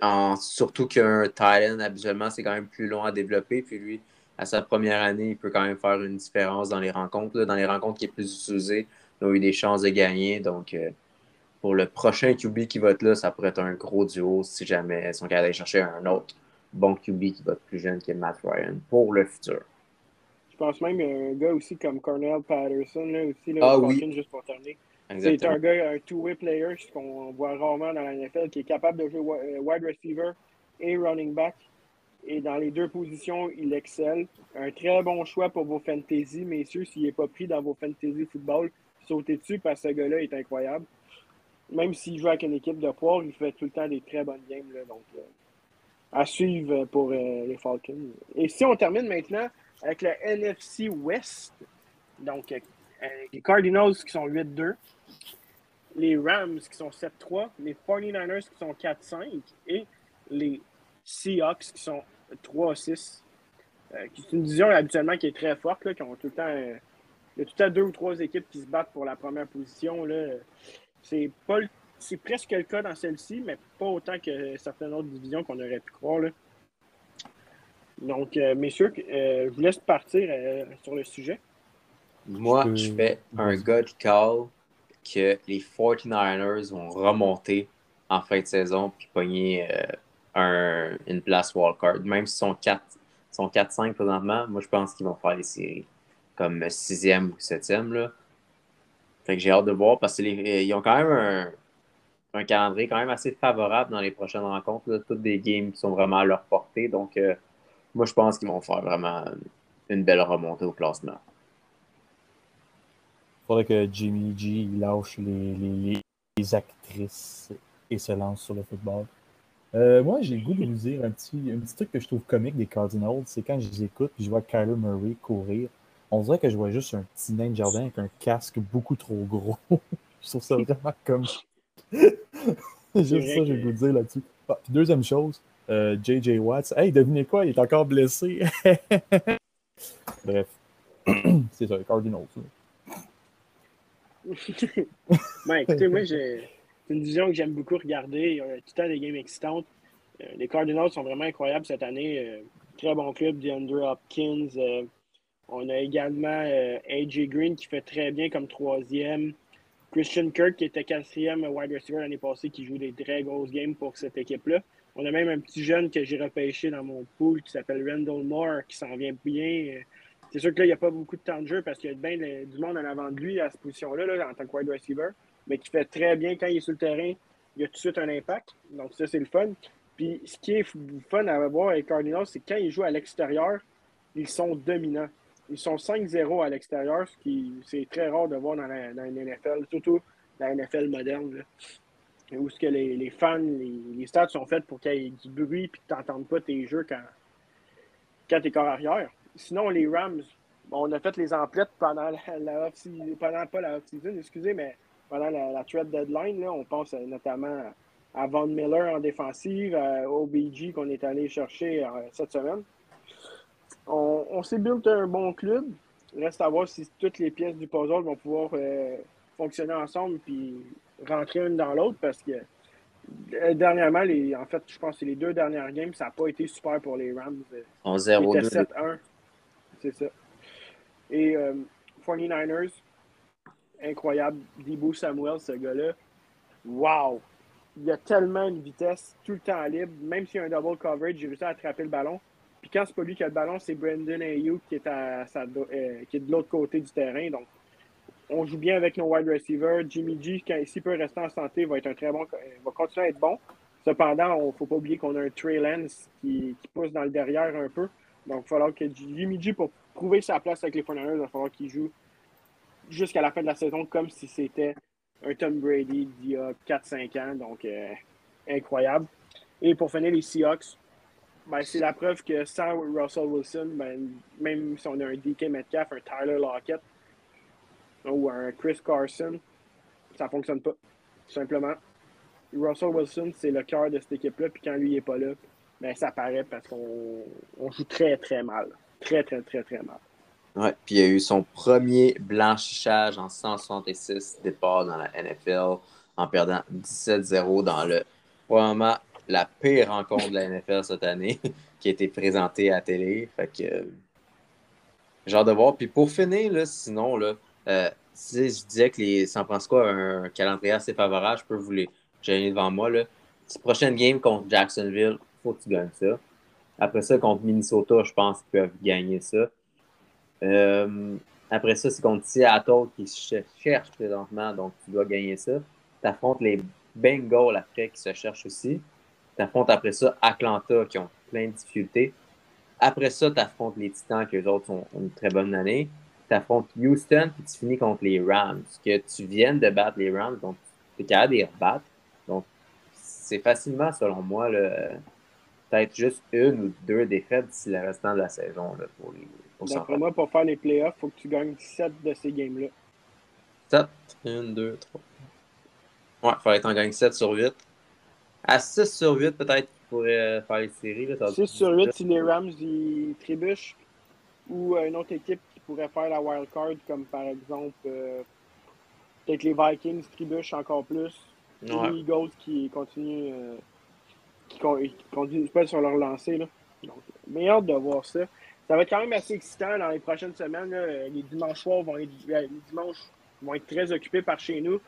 en- surtout qu'un Titan, habituellement, c'est quand même plus long à développer. Puis lui, à sa première année, il peut quand même faire une différence dans les rencontres. là. Dans les rencontres qui est plus utilisées, il a eu des chances de gagner. Donc, euh, pour le prochain QB qui va être là, ça pourrait être un gros duo si jamais ils sont capables d'aller chercher un autre bon QB qui va être plus jeune que Matt Ryan pour le futur. Je pense même à un gars aussi comme Cornell Patterson, là, aussi, là, Ah oui. Juste pour terminer. C'est un gars, un two-way player, ce qu'on voit rarement dans la NFL, qui est capable de jouer euh, wide receiver et running back. Et dans les deux positions, il excelle. Un très bon choix pour vos fantasy, messieurs, s'il n'est pas pris dans vos fantasy football. Sautez dessus parce que ce gars-là est incroyable. Même s'il joue avec une équipe de poids, il fait tout le temps des très bonnes games. Donc, euh, à suivre pour euh, les Falcons. Et si on termine maintenant avec le NFC West, donc les Cardinals qui sont 8-2, les Rams qui sont 7-3, les 49ers qui sont 4-5 et les Seahawks qui sont 3-6. Euh, qui- c'est une division habituellement qui est très forte, là, qui ont tout le temps, euh, il y a tout le temps deux ou trois équipes qui se battent pour la première position. Là. C'est, pas le- c'est presque le cas dans celle-ci, mais pas autant que certaines autres divisions qu'on aurait pu croire. Là. Donc, euh, messieurs, euh, je vous laisse partir euh, sur le sujet. Moi, Je peux- je fais un gut call que les 49ers vont remonter en fin de saison puis pogner euh, un, une place wildcard. Même s'ils sont 4 sont 4-5 présentement, moi je pense qu'ils vont faire les séries comme 6e ou 7e. Là. Fait que j'ai hâte de voir parce qu'ils ont quand même un, un calendrier quand même assez favorable dans les prochaines rencontres. là. Toutes des games qui sont vraiment à leur portée. Donc euh, moi je pense qu'ils vont faire vraiment une belle remontée au classement. Faudrait que Jimmy G lâche les, les, les actrices et se lance sur le football. Euh, moi, j'ai le goût de vous dire un petit, un petit truc que je trouve comique des Cardinals, c'est quand je les écoute et je vois Kyler Murray courir, on dirait que je vois juste un petit nain de jardin avec un casque beaucoup trop gros. je trouve ça vraiment comme. juste ça, j'ai le goût de dire là-dessus. Ah, deuxième chose, euh, JJ Watts. Hey, devinez quoi, il est encore blessé. Bref, c'est ça, les Cardinals. ben, écoutez, moi, c'est une division que j'aime beaucoup regarder. Il y a tout le temps des games excitantes. Euh, les Cardinals sont vraiment incroyables cette année. Euh, très bon club, DeAndre Hopkins. Euh, on a également AJ Green qui fait très bien comme troisième. Christian Kirk qui était quatrième wide receiver l'année passée qui joue des très grosses games pour cette équipe-là. On a même un petit jeune que j'ai repêché dans mon pool qui s'appelle Randall Moore qui s'en vient bien. C'est sûr que là, il n'y a pas beaucoup de temps de jeu parce qu'il y a bien du monde en avant de lui à cette position-là là, en tant que wide receiver, mais qui fait très bien quand il est sur le terrain. Il a tout de suite un impact. Donc, ça, c'est le fun. Puis ce qui est fun à voir avec Cardinals, c'est quand ils jouent à l'extérieur, ils sont dominants. Ils sont 5-0 à l'extérieur, ce qui c'est très rare de voir dans la, dans NFL, surtout la NFL moderne. Où ce que les, les fans, les, les, stades sont faits pour qu'il y ait du bruit et que tu n'entendes pas tes jeux quand, quand tu es corps arrière. Sinon, les Rams, on a fait les emplettes pendant la, la off pendant pas la off-season, excusez, mais pendant la, la trade deadline. Là, on pense notamment à Von Miller en défensive, à OBG qu'on est allé chercher euh, cette semaine. On, on s'est built un bon club. Reste à voir si toutes les pièces du puzzle vont pouvoir euh, fonctionner ensemble puis rentrer une dans l'autre parce que euh, dernièrement, les, en fait, je pense que les deux dernières games, ça n'a pas été super pour les Rams. En 0 7-1. C'est ça. Et euh, 49ers, incroyable. Debo Samuel, ce gars-là. Wow! Il a tellement de vitesse, tout le temps libre. Même s'il y a un double coverage, j'ai réussi à attraper le ballon. Puis quand c'est pas lui qui a le ballon, c'est Brandon Ayuk qui est, à euh, qui est de l'autre côté du terrain. Donc, on joue bien avec nos wide receivers. Jimmy G, quand s'il peut rester en santé, va être un très bon, va continuer à être bon. Cependant, il ne faut pas oublier qu'on a un Trey Lance qui, qui, pousse dans le derrière un peu. Donc, il va falloir que Jimmy G, pour prouver sa place avec les 49 il va falloir qu'il joue jusqu'à la fin de la saison comme si c'était un Tom Brady d'il y a 4-5 ans. Donc, euh, incroyable. Et pour finir, les Seahawks, ben, c'est la preuve que sans Russell Wilson, ben, même si on a un DK Metcalf, un Tyler Lockett ou un Chris Carson, ça ne fonctionne pas. Tout simplement. Russell Wilson, c'est le cœur de cette équipe-là, puis quand lui n'est pas là, ben, ça paraît parce qu'on on joue très, très mal. Très, très, très, très mal. Ouais, puis il a eu son premier blanchissage en 166 départ dans la NFL en perdant 17-0 dans le probablement la pire rencontre de la NFL cette année qui a été présentée à la télé. Fait que genre de voir. Puis pour finir, là, sinon, là, euh, si je disais que les San Francisco a un calendrier assez favorable, je peux vous les gêner devant moi. Là. Prochaine game contre Jacksonville, il faut que tu gagnes ça. Après ça, contre Minnesota, je pense qu'ils peuvent gagner ça. Euh, après ça, c'est contre Seattle qui se cherche présentement, donc tu dois gagner ça. Tu affrontes les Bengals après qui se cherchent aussi. Tu affrontes après ça Atlanta qui ont plein de difficultés. Après ça, tu affrontes les Titans qui eux autres ont, une très bonne année. Tu affrontes Houston puis tu finis contre les Rams. Que tu viennes de battre les Rams, donc tu es capable de les rebattre. Donc c'est facilement, selon moi, peut-être juste une ou deux défaites d'ici le restant de la saison là, pour les D'après moi, pour faire les playoffs, il faut que tu gagnes 17 de ces games-là. 7, 1, 2, 3. Ouais, il faudrait que tu en gagnes 7 sur 8. À 6 sur 8, peut-être qu'il pourrait faire les séries. Là, 6 sur 8 si les Rams ils trébuchent ou une autre équipe qui pourrait faire la wild card, comme par exemple euh, peut-être les Vikings trébuchent encore plus. Ouais. Les Eagles qui continuent, euh, qui, qui continuent pas sur leur lancée. Là. Donc, meilleur de voir ça ça va être quand même assez excitant dans les prochaines semaines. Les dimanches soirs vont être, les dimanches vont être très occupés par chez nous.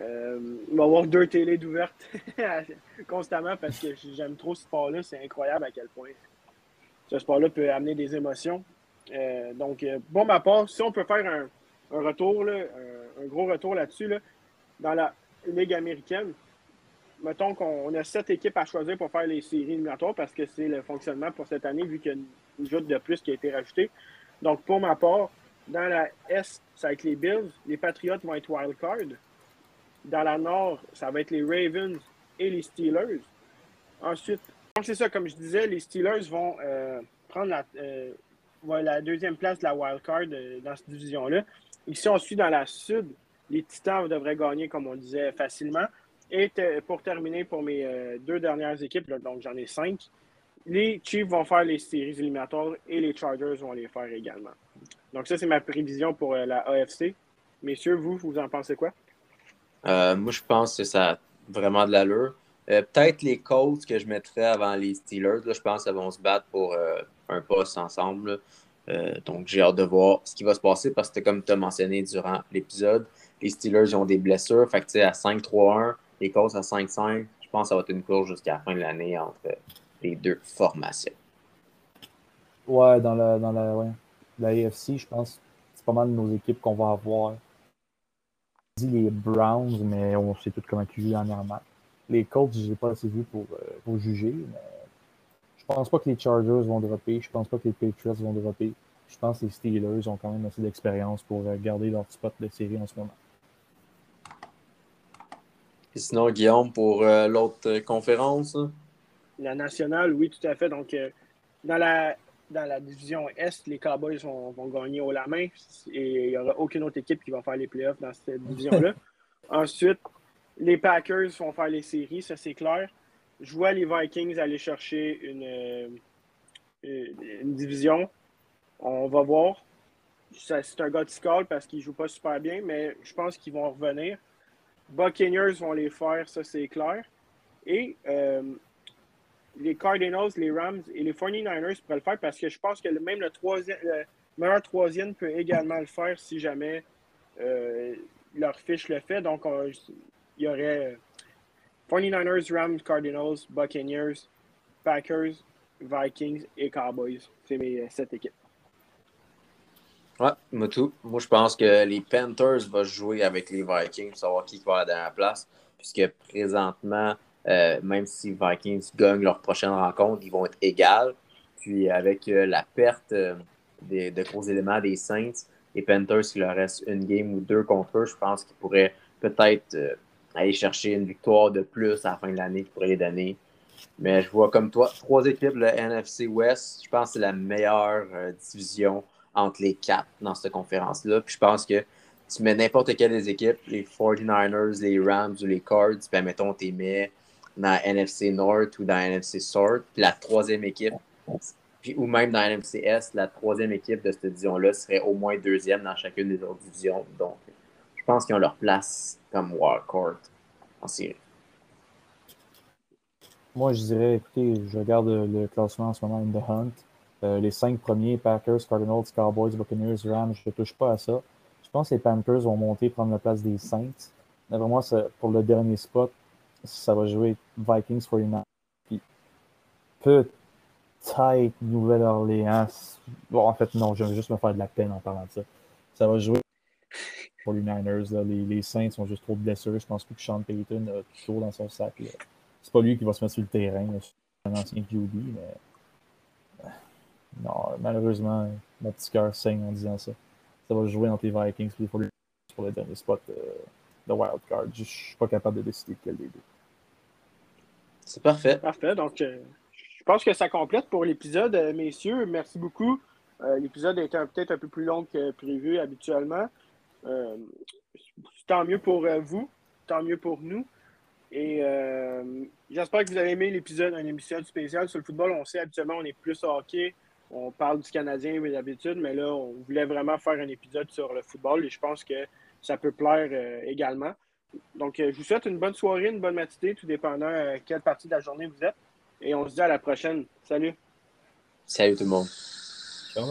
Euh, on va avoir deux télés d'ouvertes constamment parce que j'aime trop ce sport-là. C'est incroyable à quel point ce sport-là peut amener des émotions. Euh, donc, euh, bon, ma part, si on peut faire un, un retour, là, un, un, gros retour là-dessus, là, dans la Ligue américaine, mettons qu'on a sept équipes à choisir pour faire les séries éliminatoires parce que c'est le fonctionnement pour cette année, vu qu'il y a une joute de plus qui a été rajoutée. Donc, pour ma part, dans la S, ça va être les Bills. Les Patriots vont être wild card. Dans la Nord, ça va être les Ravens et les Steelers. Ensuite, donc c'est ça, comme je disais, les Steelers vont euh, prendre la, euh, la, deuxième place de la wild card euh, dans cette division-là. Ici, on suit dans la Sud. Les Titans devraient gagner, comme on disait, facilement. Et pour terminer, pour mes euh, deux dernières équipes, là, donc j'en ai cinq, les Chiefs vont faire les séries éliminatoires et les Chargers vont les faire également. Donc ça, c'est ma prévision pour euh, la AFC. Messieurs, vous, vous en pensez quoi? Euh, moi, je pense que ça a vraiment de l'allure. Peut-être les Colts que je mettrais avant les Steelers. Là, je pense qu'ils vont se battre pour un poste ensemble. donc, j'ai hâte de voir ce qui va se passer parce que, comme tu as mentionné durant l'épisode, les Steelers ont des blessures. Fait que, à 5-3-1, les courses à 5-5, je pense que ça va être une course jusqu'à la fin de l'année entre les deux formations. Ouais, dans la, dans la, la AFC, je pense c'est pas mal de nos équipes qu'on va avoir. On dit les Browns, mais on sait tout comment ils jouent dernièrement. Les Colts, je ne les ai pas assez vus pour, euh, pour juger, mais je pense pas que les Chargers vont dropper. Je pense pas que les Patriots vont dropper. Je pense que les Steelers ont quand même assez d'expérience pour euh, garder leur spot de série en ce moment. Et sinon, Guillaume, pour euh, l'autre conférence? Hein? La nationale, oui, tout à fait. Donc, dans la dans la division Est, les Cowboys vont, gagner au la main et il n'y aura aucune autre équipe qui va faire les playoffs dans cette division-là. Ensuite, les Packers vont faire les séries, ça c'est clair. Je vois les Vikings aller chercher une, euh, une, division. On va voir. C'est un gars de score parce qu'il ne joue pas super bien, mais je pense qu'ils vont revenir. Buccaneers vont les faire, ça c'est clair. Et euh, les Cardinals, les Rams et les 49ers pourraient le faire parce que je pense que même le, troisième, meilleur troisième peut également le faire si jamais euh, leur fiche le fait. Donc, il y aurait 49ers, Rams, Cardinals, Buccaneers, Packers, Vikings et Cowboys. C'est mes euh, sept équipes. Ouais, moi tout. Moi, je pense que les Panthers vont jouer avec les Vikings pour savoir qui va à la place. Puisque présentement, euh, même si les Vikings gagnent leur prochaine rencontre, ils vont être égales. Puis avec euh, la perte euh, de gros éléments des Saints, les Panthers, il leur reste une game ou deux contre eux, je pense qu'ils pourraient peut-être aller chercher une victoire de plus à la fin de l'année qui pourrait les donner. Mais je vois comme toi, trois équipes, le NFC West, je pense que c'est la meilleure division entre les quatre dans cette conférence-là. Puis je pense que tu mets n'importe quelle des équipes, les 49ers, les Rams ou les Cards, puis mettons, tu mets dans NFC North ou dans NFC South. Puis la troisième équipe, puis, ou même dans NFC Est, la troisième équipe de cette division-là serait au moins deuxième dans chacune des autres divisions. Donc, je pense qu'ils ont leur place comme wildcard en série. Moi, je dirais, écoutez, je regarde le classement en ce moment the hunt. Euh, les cinq premiers, Packers, Cardinals, Cowboys, Buccaneers, Rams, je ne touche pas à ça. Je pense que les Panthers vont monter, prendre la place des Saints. Mais vraiment, pour le dernier spot, ça va jouer Vikings 49 Puis peut-être Nouvelle-Orléans. En fait, non, je vais juste me faire de la peine en parlant de ça. Ça va jouer pour les Niners. Les, les, Saints sont juste trop blessés. Je pense plus que Sean Payton a toujours dans son sac. C'est pas lui qui va se mettre sur le terrain. C'est un ancien QB, mais. Non, malheureusement, mon petit cœur saigne en disant ça. Ça va jouer entre les Vikings et les pour le dernier spot. Euh, de wildcard. Je ne suis pas capable de décider quel des deux. C'est parfait. Parfait. Donc, euh, je pense que ça complète pour l'épisode, euh, messieurs. Merci beaucoup. Euh, l'épisode était peut-être un peu plus long que prévu habituellement. tant mieux pour vous, tant mieux pour nous. Et j'espère que vous avez aimé l'épisode, un émission spécial sur le football. On sait habituellement, on est plus hockey. On parle du Canadien d'habitude, mais là, on voulait vraiment faire un épisode sur le football et je pense que ça peut plaire euh, également. Donc, euh, je vous souhaite une bonne soirée, une bonne matinée, tout dépendant euh, quelle partie de la journée vous êtes. Et on se dit à la prochaine. Salut. Salut tout le monde. Ciao.